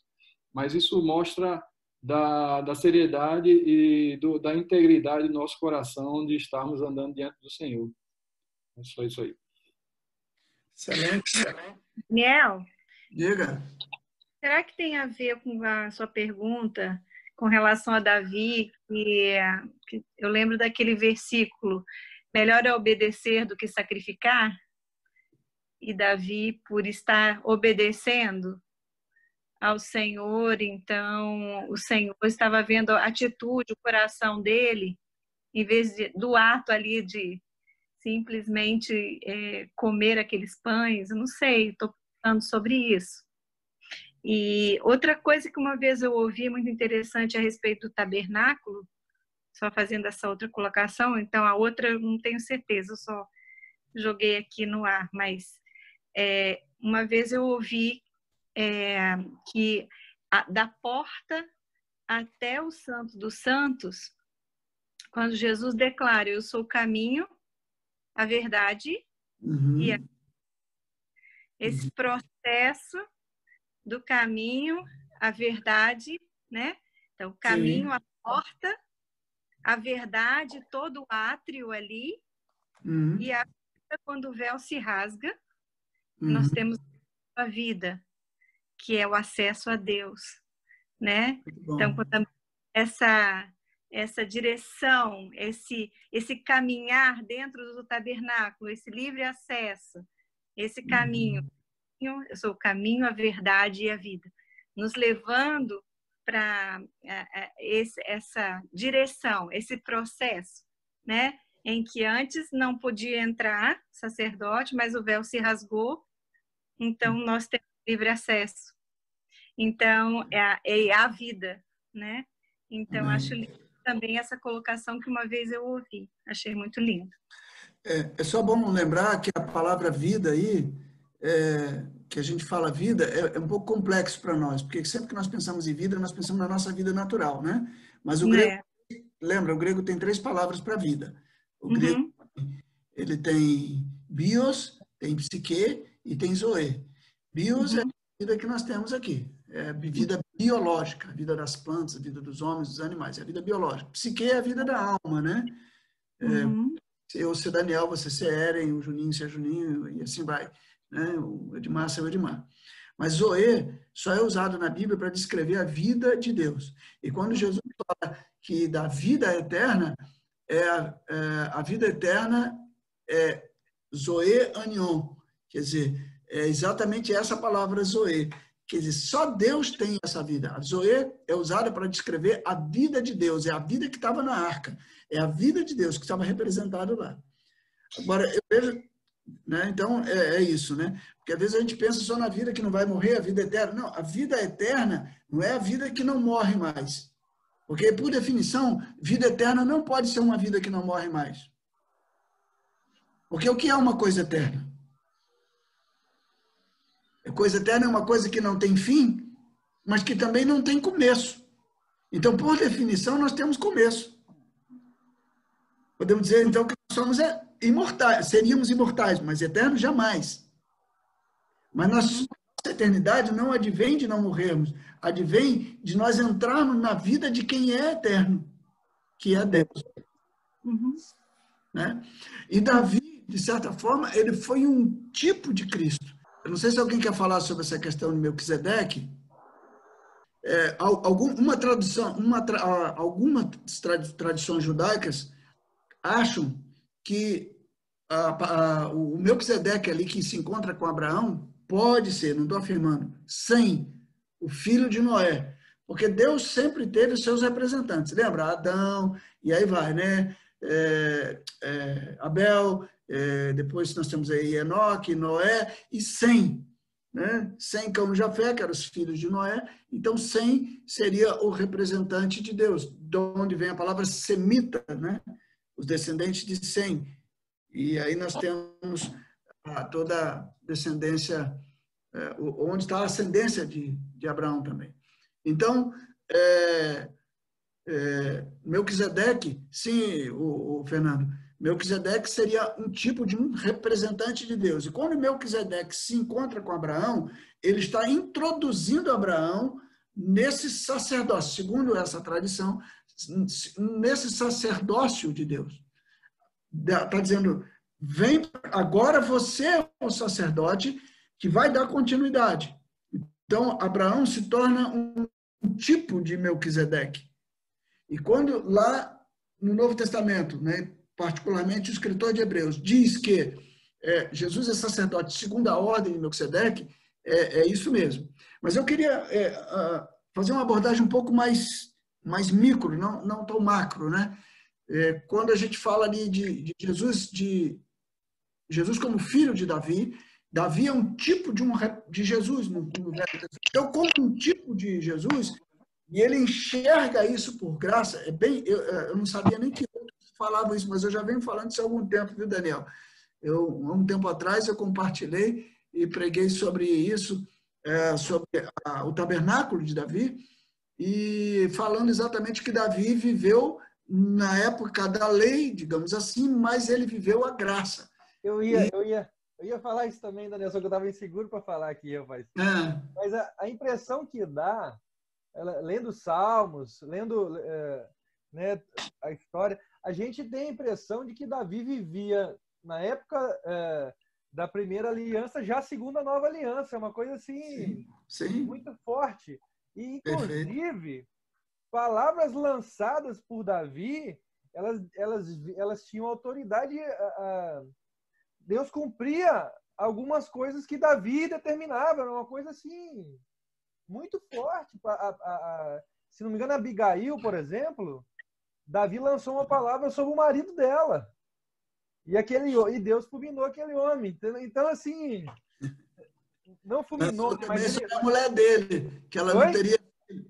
Mas isso mostra da, da seriedade e do, da integridade do nosso coração de estarmos andando diante do Senhor. É só isso aí. Excelente. Daniel? Diga. Será que tem a ver com a sua pergunta com relação a Davi? Que, eu lembro daquele versículo: melhor é obedecer do que sacrificar? E Davi, por estar obedecendo, ao Senhor, então o Senhor estava vendo a atitude, o coração dele, em vez de, do ato ali de simplesmente é, comer aqueles pães, não sei, estou falando sobre isso. E outra coisa que uma vez eu ouvi muito interessante a respeito do tabernáculo, só fazendo essa outra colocação, então a outra eu não tenho certeza, eu só joguei aqui no ar, mas é, uma vez eu ouvi é, que a, da porta até o Santo dos Santos, quando Jesus declara: Eu sou o caminho, a verdade uhum. e a... esse uhum. processo do caminho, a verdade, né? Então, caminho, Sim. a porta, a verdade, todo o átrio ali, uhum. e a quando o véu se rasga, nós uhum. temos a vida que é o acesso a Deus, né? Então, essa essa direção, esse esse caminhar dentro do tabernáculo, esse livre acesso, esse caminho, uhum. Eu sou o caminho, a verdade e a vida, nos levando para essa direção, esse processo, né? Em que antes não podia entrar sacerdote, mas o véu se rasgou, então uhum. nós temos livre acesso. Então, é a, é a vida, né? Então, acho também essa colocação que uma vez eu ouvi. Achei muito lindo. É, é só bom lembrar que a palavra vida aí, é, que a gente fala vida, é, é um pouco complexo para nós, porque sempre que nós pensamos em vida, nós pensamos na nossa vida natural, né? Mas o grego, é. lembra, o grego tem três palavras para vida. O grego, uhum. ele tem bios, tem psique e tem zoe. Bios uhum. é vida que nós temos aqui. É a vida biológica, a vida das plantas, a vida dos homens, dos animais, é a vida biológica. Psique é a vida da alma, né? É, uhum. Eu ser Daniel, você ser Eren, o Juninho ser Juninho, e assim vai. Né? O Edmar o Edmar. Mas Zoe só é usado na Bíblia para descrever a vida de Deus. E quando Jesus fala que da vida eterna, é, é a vida eterna é Zoe Anion, quer dizer, é exatamente essa palavra Zoe. Quer dizer, só Deus tem essa vida. A Zoe é usada para descrever a vida de Deus, é a vida que estava na arca, é a vida de Deus que estava representada lá. Agora, eu vejo, né? então é, é, isso, né? Porque às vezes a gente pensa só na vida que não vai morrer, a vida eterna. Não, a vida eterna não é a vida que não morre mais. Porque, por definição, vida eterna não pode ser uma vida que não morre mais. Porque o que é uma coisa eterna? Coisa eterna é uma coisa que não tem fim, mas que também não tem começo. Então, por definição, nós temos começo. Podemos dizer, então, que somos imortais, seríamos imortais, mas eternos jamais. Mas nós nossa eternidade não advém de não morrermos, advém de nós entrarmos na vida de quem é eterno, que é Deus. Uhum. Né? E Davi, de certa forma, ele foi um tipo de Cristo. Eu não sei se alguém quer falar sobre essa questão de Melquisedeque. É, algum, uma tradução, uma, algumas tradições judaicas acham que a, a, o Melquisedeque ali que se encontra com Abraão pode ser, não estou afirmando, sem o filho de Noé. Porque Deus sempre teve seus representantes. Lembra? Adão, e aí vai, né? É, é, Abel, é, depois nós temos aí Enoque, Noé e Sem. Né? Sem Cão e Jafé, que eram os filhos de Noé. Então, Sem seria o representante de Deus, de onde vem a palavra semita, né? Os descendentes de Sem. E aí nós temos toda a descendência, é, onde está a ascendência de, de Abraão também. Então, é, é, Melquisedeque, sim, o, o Fernando, Melquisedeque seria um tipo de um representante de Deus. E quando Melquisedeque se encontra com Abraão, ele está introduzindo Abraão nesse sacerdócio, segundo essa tradição, nesse sacerdócio de Deus. Está dizendo, vem, agora você é o sacerdote que vai dar continuidade. Então, Abraão se torna um, um tipo de Melquisedeque. E quando lá no Novo Testamento, né, particularmente o escritor de Hebreus, diz que é, Jesus é sacerdote segundo a ordem de Melquisedeque, é, é isso mesmo. Mas eu queria é, fazer uma abordagem um pouco mais, mais micro, não, não tão macro. Né? É, quando a gente fala ali de, de Jesus, de Jesus como filho de Davi, Davi é um tipo de, um, de Jesus no, no Então, como um tipo de Jesus, e ele enxerga isso por graça, é bem, eu, eu não sabia nem que falava isso, mas eu já venho falando isso há algum tempo, viu, Daniel? Eu, há um tempo atrás, eu compartilhei e preguei sobre isso, é, sobre a, o tabernáculo de Davi, e falando exatamente que Davi viveu na época da lei, digamos assim, mas ele viveu a graça. Eu ia, e... eu ia, eu ia falar isso também, Daniel, só que eu estava inseguro para falar aqui, rapaz. É. Mas a, a, impressão que dá, ela, lendo Salmos, lendo é, né, a história, a gente tem a impressão de que Davi vivia na época é, da primeira aliança, já a segunda nova aliança. É uma coisa assim sim, sim. muito forte. E, inclusive, Perfeito. palavras lançadas por Davi, elas, elas, elas tinham autoridade. A, a, Deus cumpria algumas coisas que Davi determinava. Era uma coisa assim, muito forte. A, a, se não me engano, Abigail, por exemplo, Davi lançou uma palavra sobre o marido dela. E, aquele, e Deus fulminou aquele homem. Então, então assim, não fulminou. Lançou mas sobre a mulher dele, que ela Oi? não teria.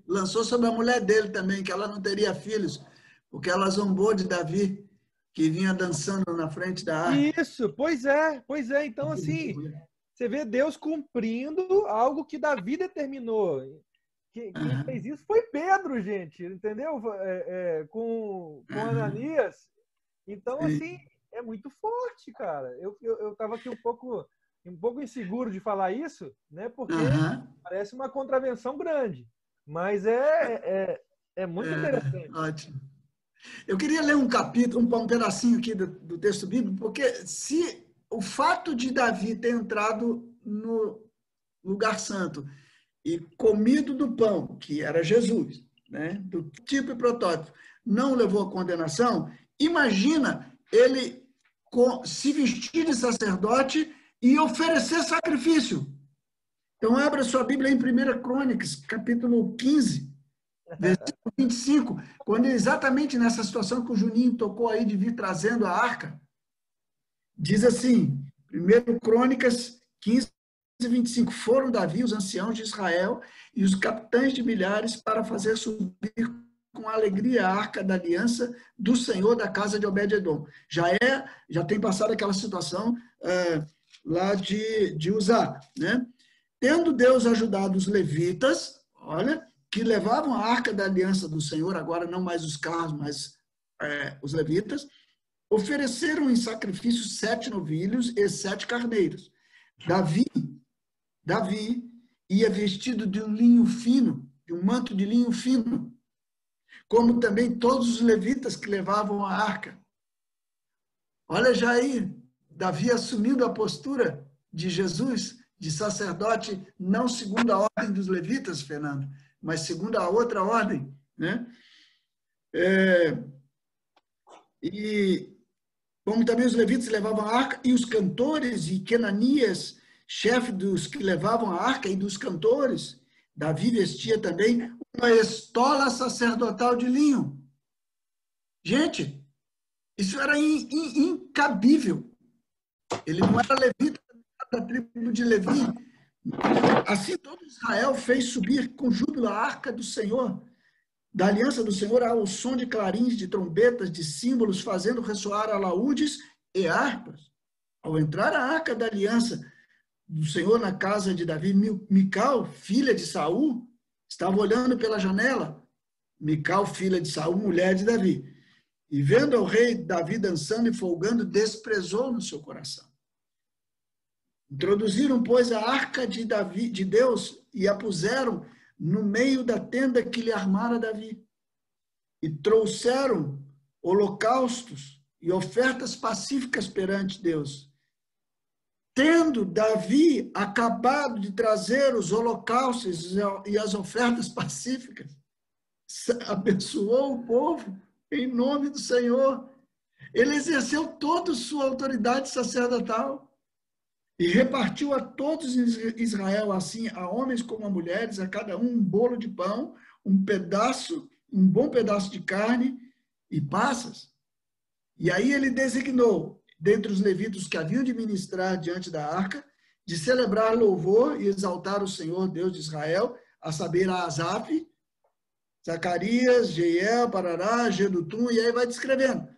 Lançou sobre a mulher dele também, que ela não teria filhos, porque ela zombou de Davi, que vinha dançando na frente da arca. Isso, pois é, pois é. Então, assim, você vê Deus cumprindo algo que Davi determinou. Quem, quem uhum. fez isso foi Pedro, gente, entendeu? É, é, com, com. Ananias. Então, assim, é muito forte, cara. Eu, eu, eu tava aqui um pouco, um pouco inseguro de falar isso, né? Porque uhum. parece uma contravenção grande. Mas é, é, é muito é, interessante. Ótimo. Eu queria ler um capítulo, um, um pedacinho aqui do, do texto bíblico, porque se o fato de Davi ter entrado no lugar santo e comido do pão, que era Jesus, né, do tipo e protótipo, não levou a condenação, imagina ele se vestir de sacerdote e oferecer sacrifício. Então, abra sua Bíblia em 1 Crônicas, capítulo 15, versículo 25, quando exatamente nessa situação que o Juninho tocou aí de vir trazendo a arca, diz assim, 1 Crônicas 15, 25 foram Davi, os anciãos de Israel e os capitães de milhares para fazer subir com alegria a arca da aliança do Senhor da casa de Obed-edom. Já é, já tem passado aquela situação é, lá de, de usar, né? Tendo Deus ajudado os levitas, olha, que levavam a arca da aliança do Senhor, agora não mais os carros, mas é, os levitas, ofereceram em sacrifício sete novilhos e sete carneiros. Davi Davi ia vestido de um linho fino, de um manto de linho fino, como também todos os levitas que levavam a arca. Olha já aí, Davi assumindo a postura de Jesus, de sacerdote, não segundo a ordem dos levitas, Fernando, mas segundo a outra ordem, né? É, e como também os levitas levavam a arca, e os cantores e Kenanias, chefe dos que levavam a arca e dos cantores, Davi vestia também uma estola sacerdotal de linho. Gente, isso era in, in, incabível. Ele não era levita da tribo de Levi. Assim todo Israel fez subir com júbilo a arca do Senhor, da aliança do Senhor, ao som de clarins, de trombetas, de símbolos, fazendo ressoar alaúdes e harpas. Ao entrar a arca da aliança do Senhor na casa de Davi, Mical, filha de Saul, estava olhando pela janela. Mical, filha de Saul, mulher de Davi. E vendo o rei Davi dançando e folgando, desprezou no seu coração. Introduziram, pois, a arca de, Davi, de Deus e a puseram no meio da tenda que lhe armara Davi. E trouxeram holocaustos e ofertas pacíficas perante Deus. Tendo Davi acabado de trazer os holocaustos e as ofertas pacíficas, abençoou o povo em nome do Senhor. Ele exerceu toda sua autoridade sacerdotal e repartiu a todos Israel, assim, a homens como a mulheres, a cada um um bolo de pão, um pedaço, um bom pedaço de carne e passas. E aí ele designou, dentre os levitas que haviam de ministrar diante da arca, de celebrar louvor e exaltar o Senhor, Deus de Israel, a saber, a Asaf, Zacarias, Jeiel, Parará, Gedutum, e aí vai descrevendo.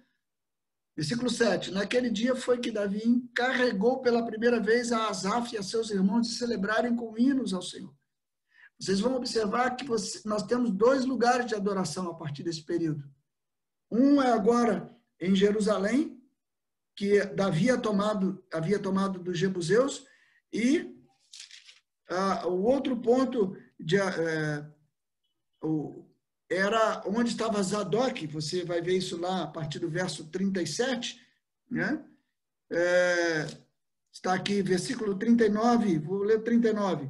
Versículo 7. Naquele dia foi que Davi encarregou pela primeira vez a Asaf e a seus irmãos de celebrarem com hinos ao Senhor. Vocês vão observar que você, nós temos dois lugares de adoração a partir desse período. Um é agora em Jerusalém, que Davi havia tomado, havia tomado dos Jebuseus, e ah, o outro ponto de, eh, o, era onde estava Zadok, você vai ver isso lá a partir do verso 37, né? É, está aqui, versículo 39, vou ler 39.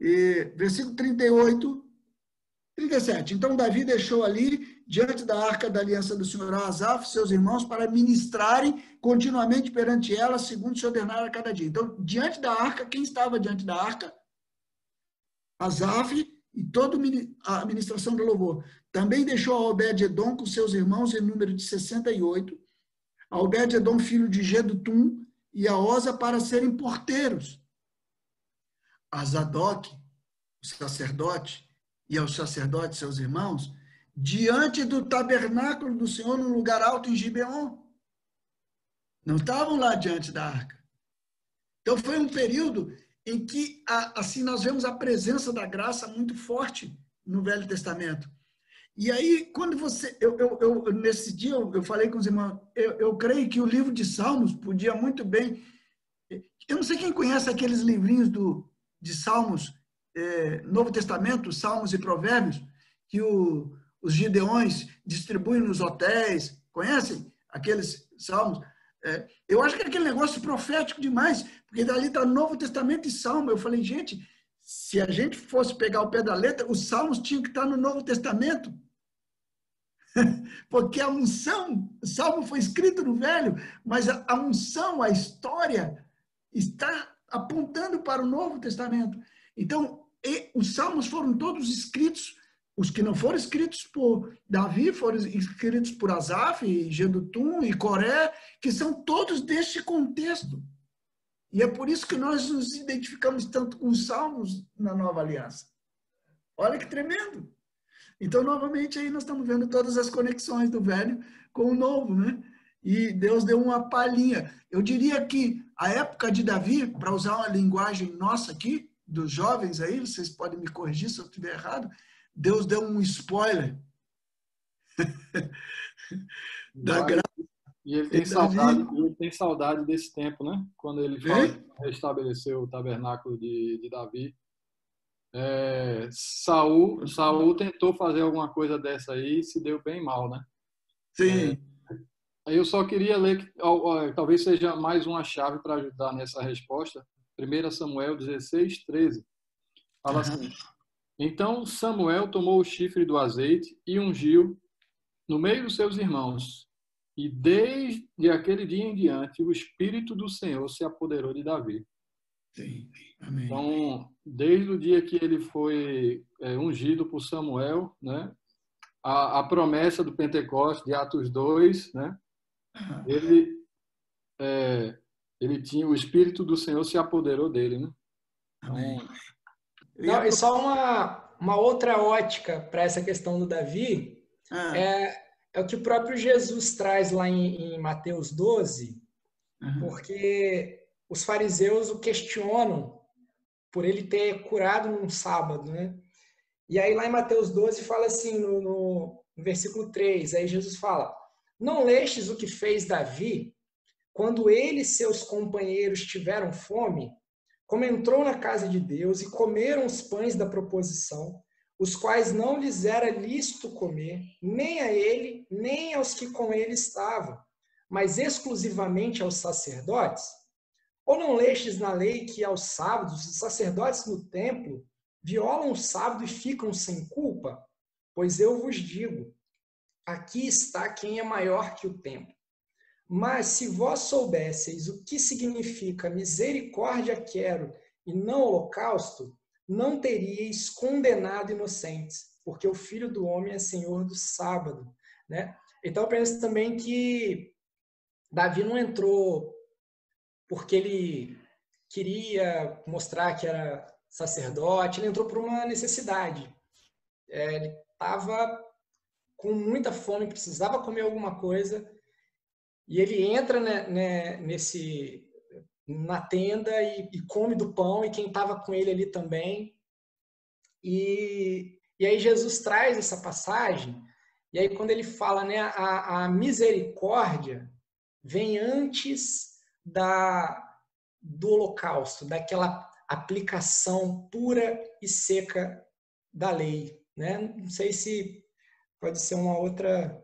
E, versículo 38, 37. Então Davi deixou ali, diante da arca da aliança do Senhor Asaf, seus irmãos, para ministrarem continuamente perante ela, segundo se ordenar a cada dia. Então, diante da arca, quem estava diante da arca? Asaf e toda a administração do louvor. Também deixou a Obed-Edom com seus irmãos em número de 68, a Obed-Edom, filho de Gedutum, e a Osa para serem porteiros. A Zadok, o sacerdote, e aos sacerdotes, seus irmãos, diante do tabernáculo do Senhor, no lugar alto em Gibeon. Não estavam lá diante da arca. Então foi um período em que assim nós vemos a presença da graça muito forte no Velho Testamento. E aí, quando você. Eu, eu, eu nesse dia, eu, eu, falei com os irmãos, eu, eu creio que o livro de Salmos podia muito bem. Eu não sei quem conhece aqueles livrinhos do, de Salmos, é, Novo Testamento, Salmos e Provérbios, que o, os Gideões distribuem nos hotéis. Conhecem aqueles salmos? É, eu acho que é aquele negócio profético demais, porque dali está Novo Testamento e Salmo. Eu falei, gente, se a gente fosse pegar o pé da letra, os Salmos tinham que estar no Novo Testamento. Porque a unção, o Salmo foi escrito no Velho, mas a unção, a história, está apontando para o Novo Testamento. Então, os Salmos foram todos escritos os que não foram escritos por Davi foram escritos por Asaf, Gedutum e Coré, que são todos deste contexto. E é por isso que nós nos identificamos tanto com os salmos na nova aliança. Olha que tremendo! Então, novamente, aí nós estamos vendo todas as conexões do velho com o novo, né? E Deus deu uma palhinha. Eu diria que a época de Davi, para usar uma linguagem nossa aqui, dos jovens aí, vocês podem me corrigir se eu estiver errado, Deus deu um spoiler da graça. E ele tem, saudade, ele tem saudade desse tempo, né? Quando ele fala, restabeleceu o tabernáculo de, de Davi. É, Saul, Saul tentou fazer alguma coisa dessa aí e se deu bem mal, né? Sim. É, eu só queria ler, talvez seja mais uma chave para ajudar nessa resposta. 1 Samuel 16, 13. Fala assim: Então Samuel tomou o chifre do azeite e ungiu no meio dos seus irmãos. E desde aquele dia em diante, o Espírito do Senhor se apoderou de Davi. Sim. Amém. Então, desde o dia que ele foi é, ungido por Samuel, né, a, a, promessa do Pentecostes, de Atos 2, né, ele, é, ele tinha, o Espírito do Senhor se apoderou dele. Né? Amém. Não, e só uma, uma outra ótica para essa questão do Davi ah. é, é o que o próprio Jesus traz lá em, em Mateus 12, uhum. porque os fariseus o questionam por ele ter curado num sábado, né? E aí lá em Mateus 12 fala assim, no, no, no versículo 3, aí Jesus fala, não lestes o que fez Davi quando ele e seus companheiros tiveram fome, como entrou na casa de Deus e comeram os pães da proposição, os quais não lhes era lícito comer, nem a ele, nem aos que com ele estavam, mas exclusivamente aos sacerdotes? Ou não lestes na lei que aos sábados os sacerdotes no templo violam o sábado e ficam sem culpa? Pois eu vos digo, aqui está quem é maior que o templo. Mas se vós soubesseis o que significa misericórdia quero e não holocausto, não teríeis condenado inocentes, porque o Filho do Homem é Senhor do sábado. Né? Então eu penso também que Davi não entrou porque ele queria mostrar que era sacerdote, ele entrou por uma necessidade. É, ele estava com muita fome, precisava comer alguma coisa, e ele entra né, né, nesse na tenda e, e, come do pão, e quem estava com ele ali também. E, e aí Jesus traz essa passagem, e aí quando ele fala, né, a, a misericórdia vem antes da, do holocausto, daquela aplicação pura e seca da lei. Né? Não sei se pode ser uma outra.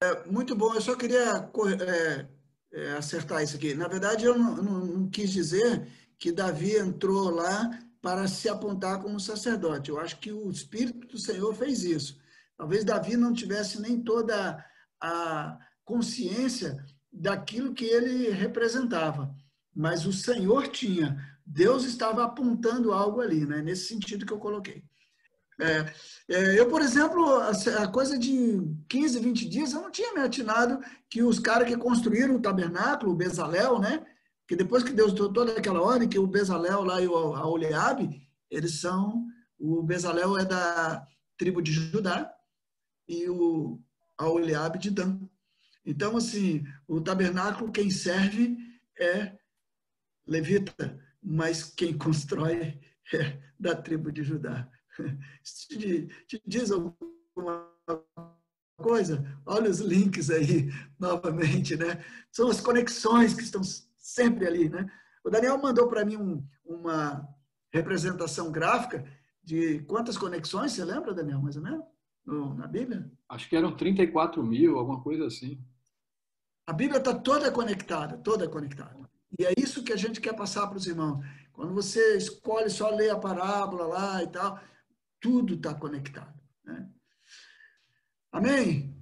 É, muito bom, eu só queria é, é, acertar isso aqui. Na verdade, eu não, não, não quis dizer que Davi entrou lá para se apontar como sacerdote. Eu acho que o Espírito do Senhor fez isso. Talvez Davi não tivesse nem toda a consciência daquilo que ele representava. Mas o Senhor tinha. Deus estava apontando algo ali, né? nesse sentido que eu coloquei. É, é, eu, por exemplo, a, coisa de 15, 20 dias, eu não tinha me atinado que os caras que construíram o tabernáculo, o Bezalel, né? Que depois que Deus deu toda aquela ordem, que o Bezalel lá e o Oleabe, eles são, o Bezalel é da tribo de Judá e o Oleabe de Dan. Então, assim, o tabernáculo, quem serve é levita, mas quem constrói é da tribo de Judá. Te, te diz alguma coisa? Olha os links aí, novamente, né? São as conexões que estão sempre ali, né? O Daniel mandou para mim um, uma representação gráfica de quantas conexões, você lembra, Daniel, mais ou menos, no, na Bíblia? Acho que eram 34 mil, alguma coisa assim. A Bíblia está toda conectada, toda conectada. E é isso que a gente quer passar para os irmãos. Quando você escolhe só ler a parábola lá e tal, tudo está conectado. Né? Amém?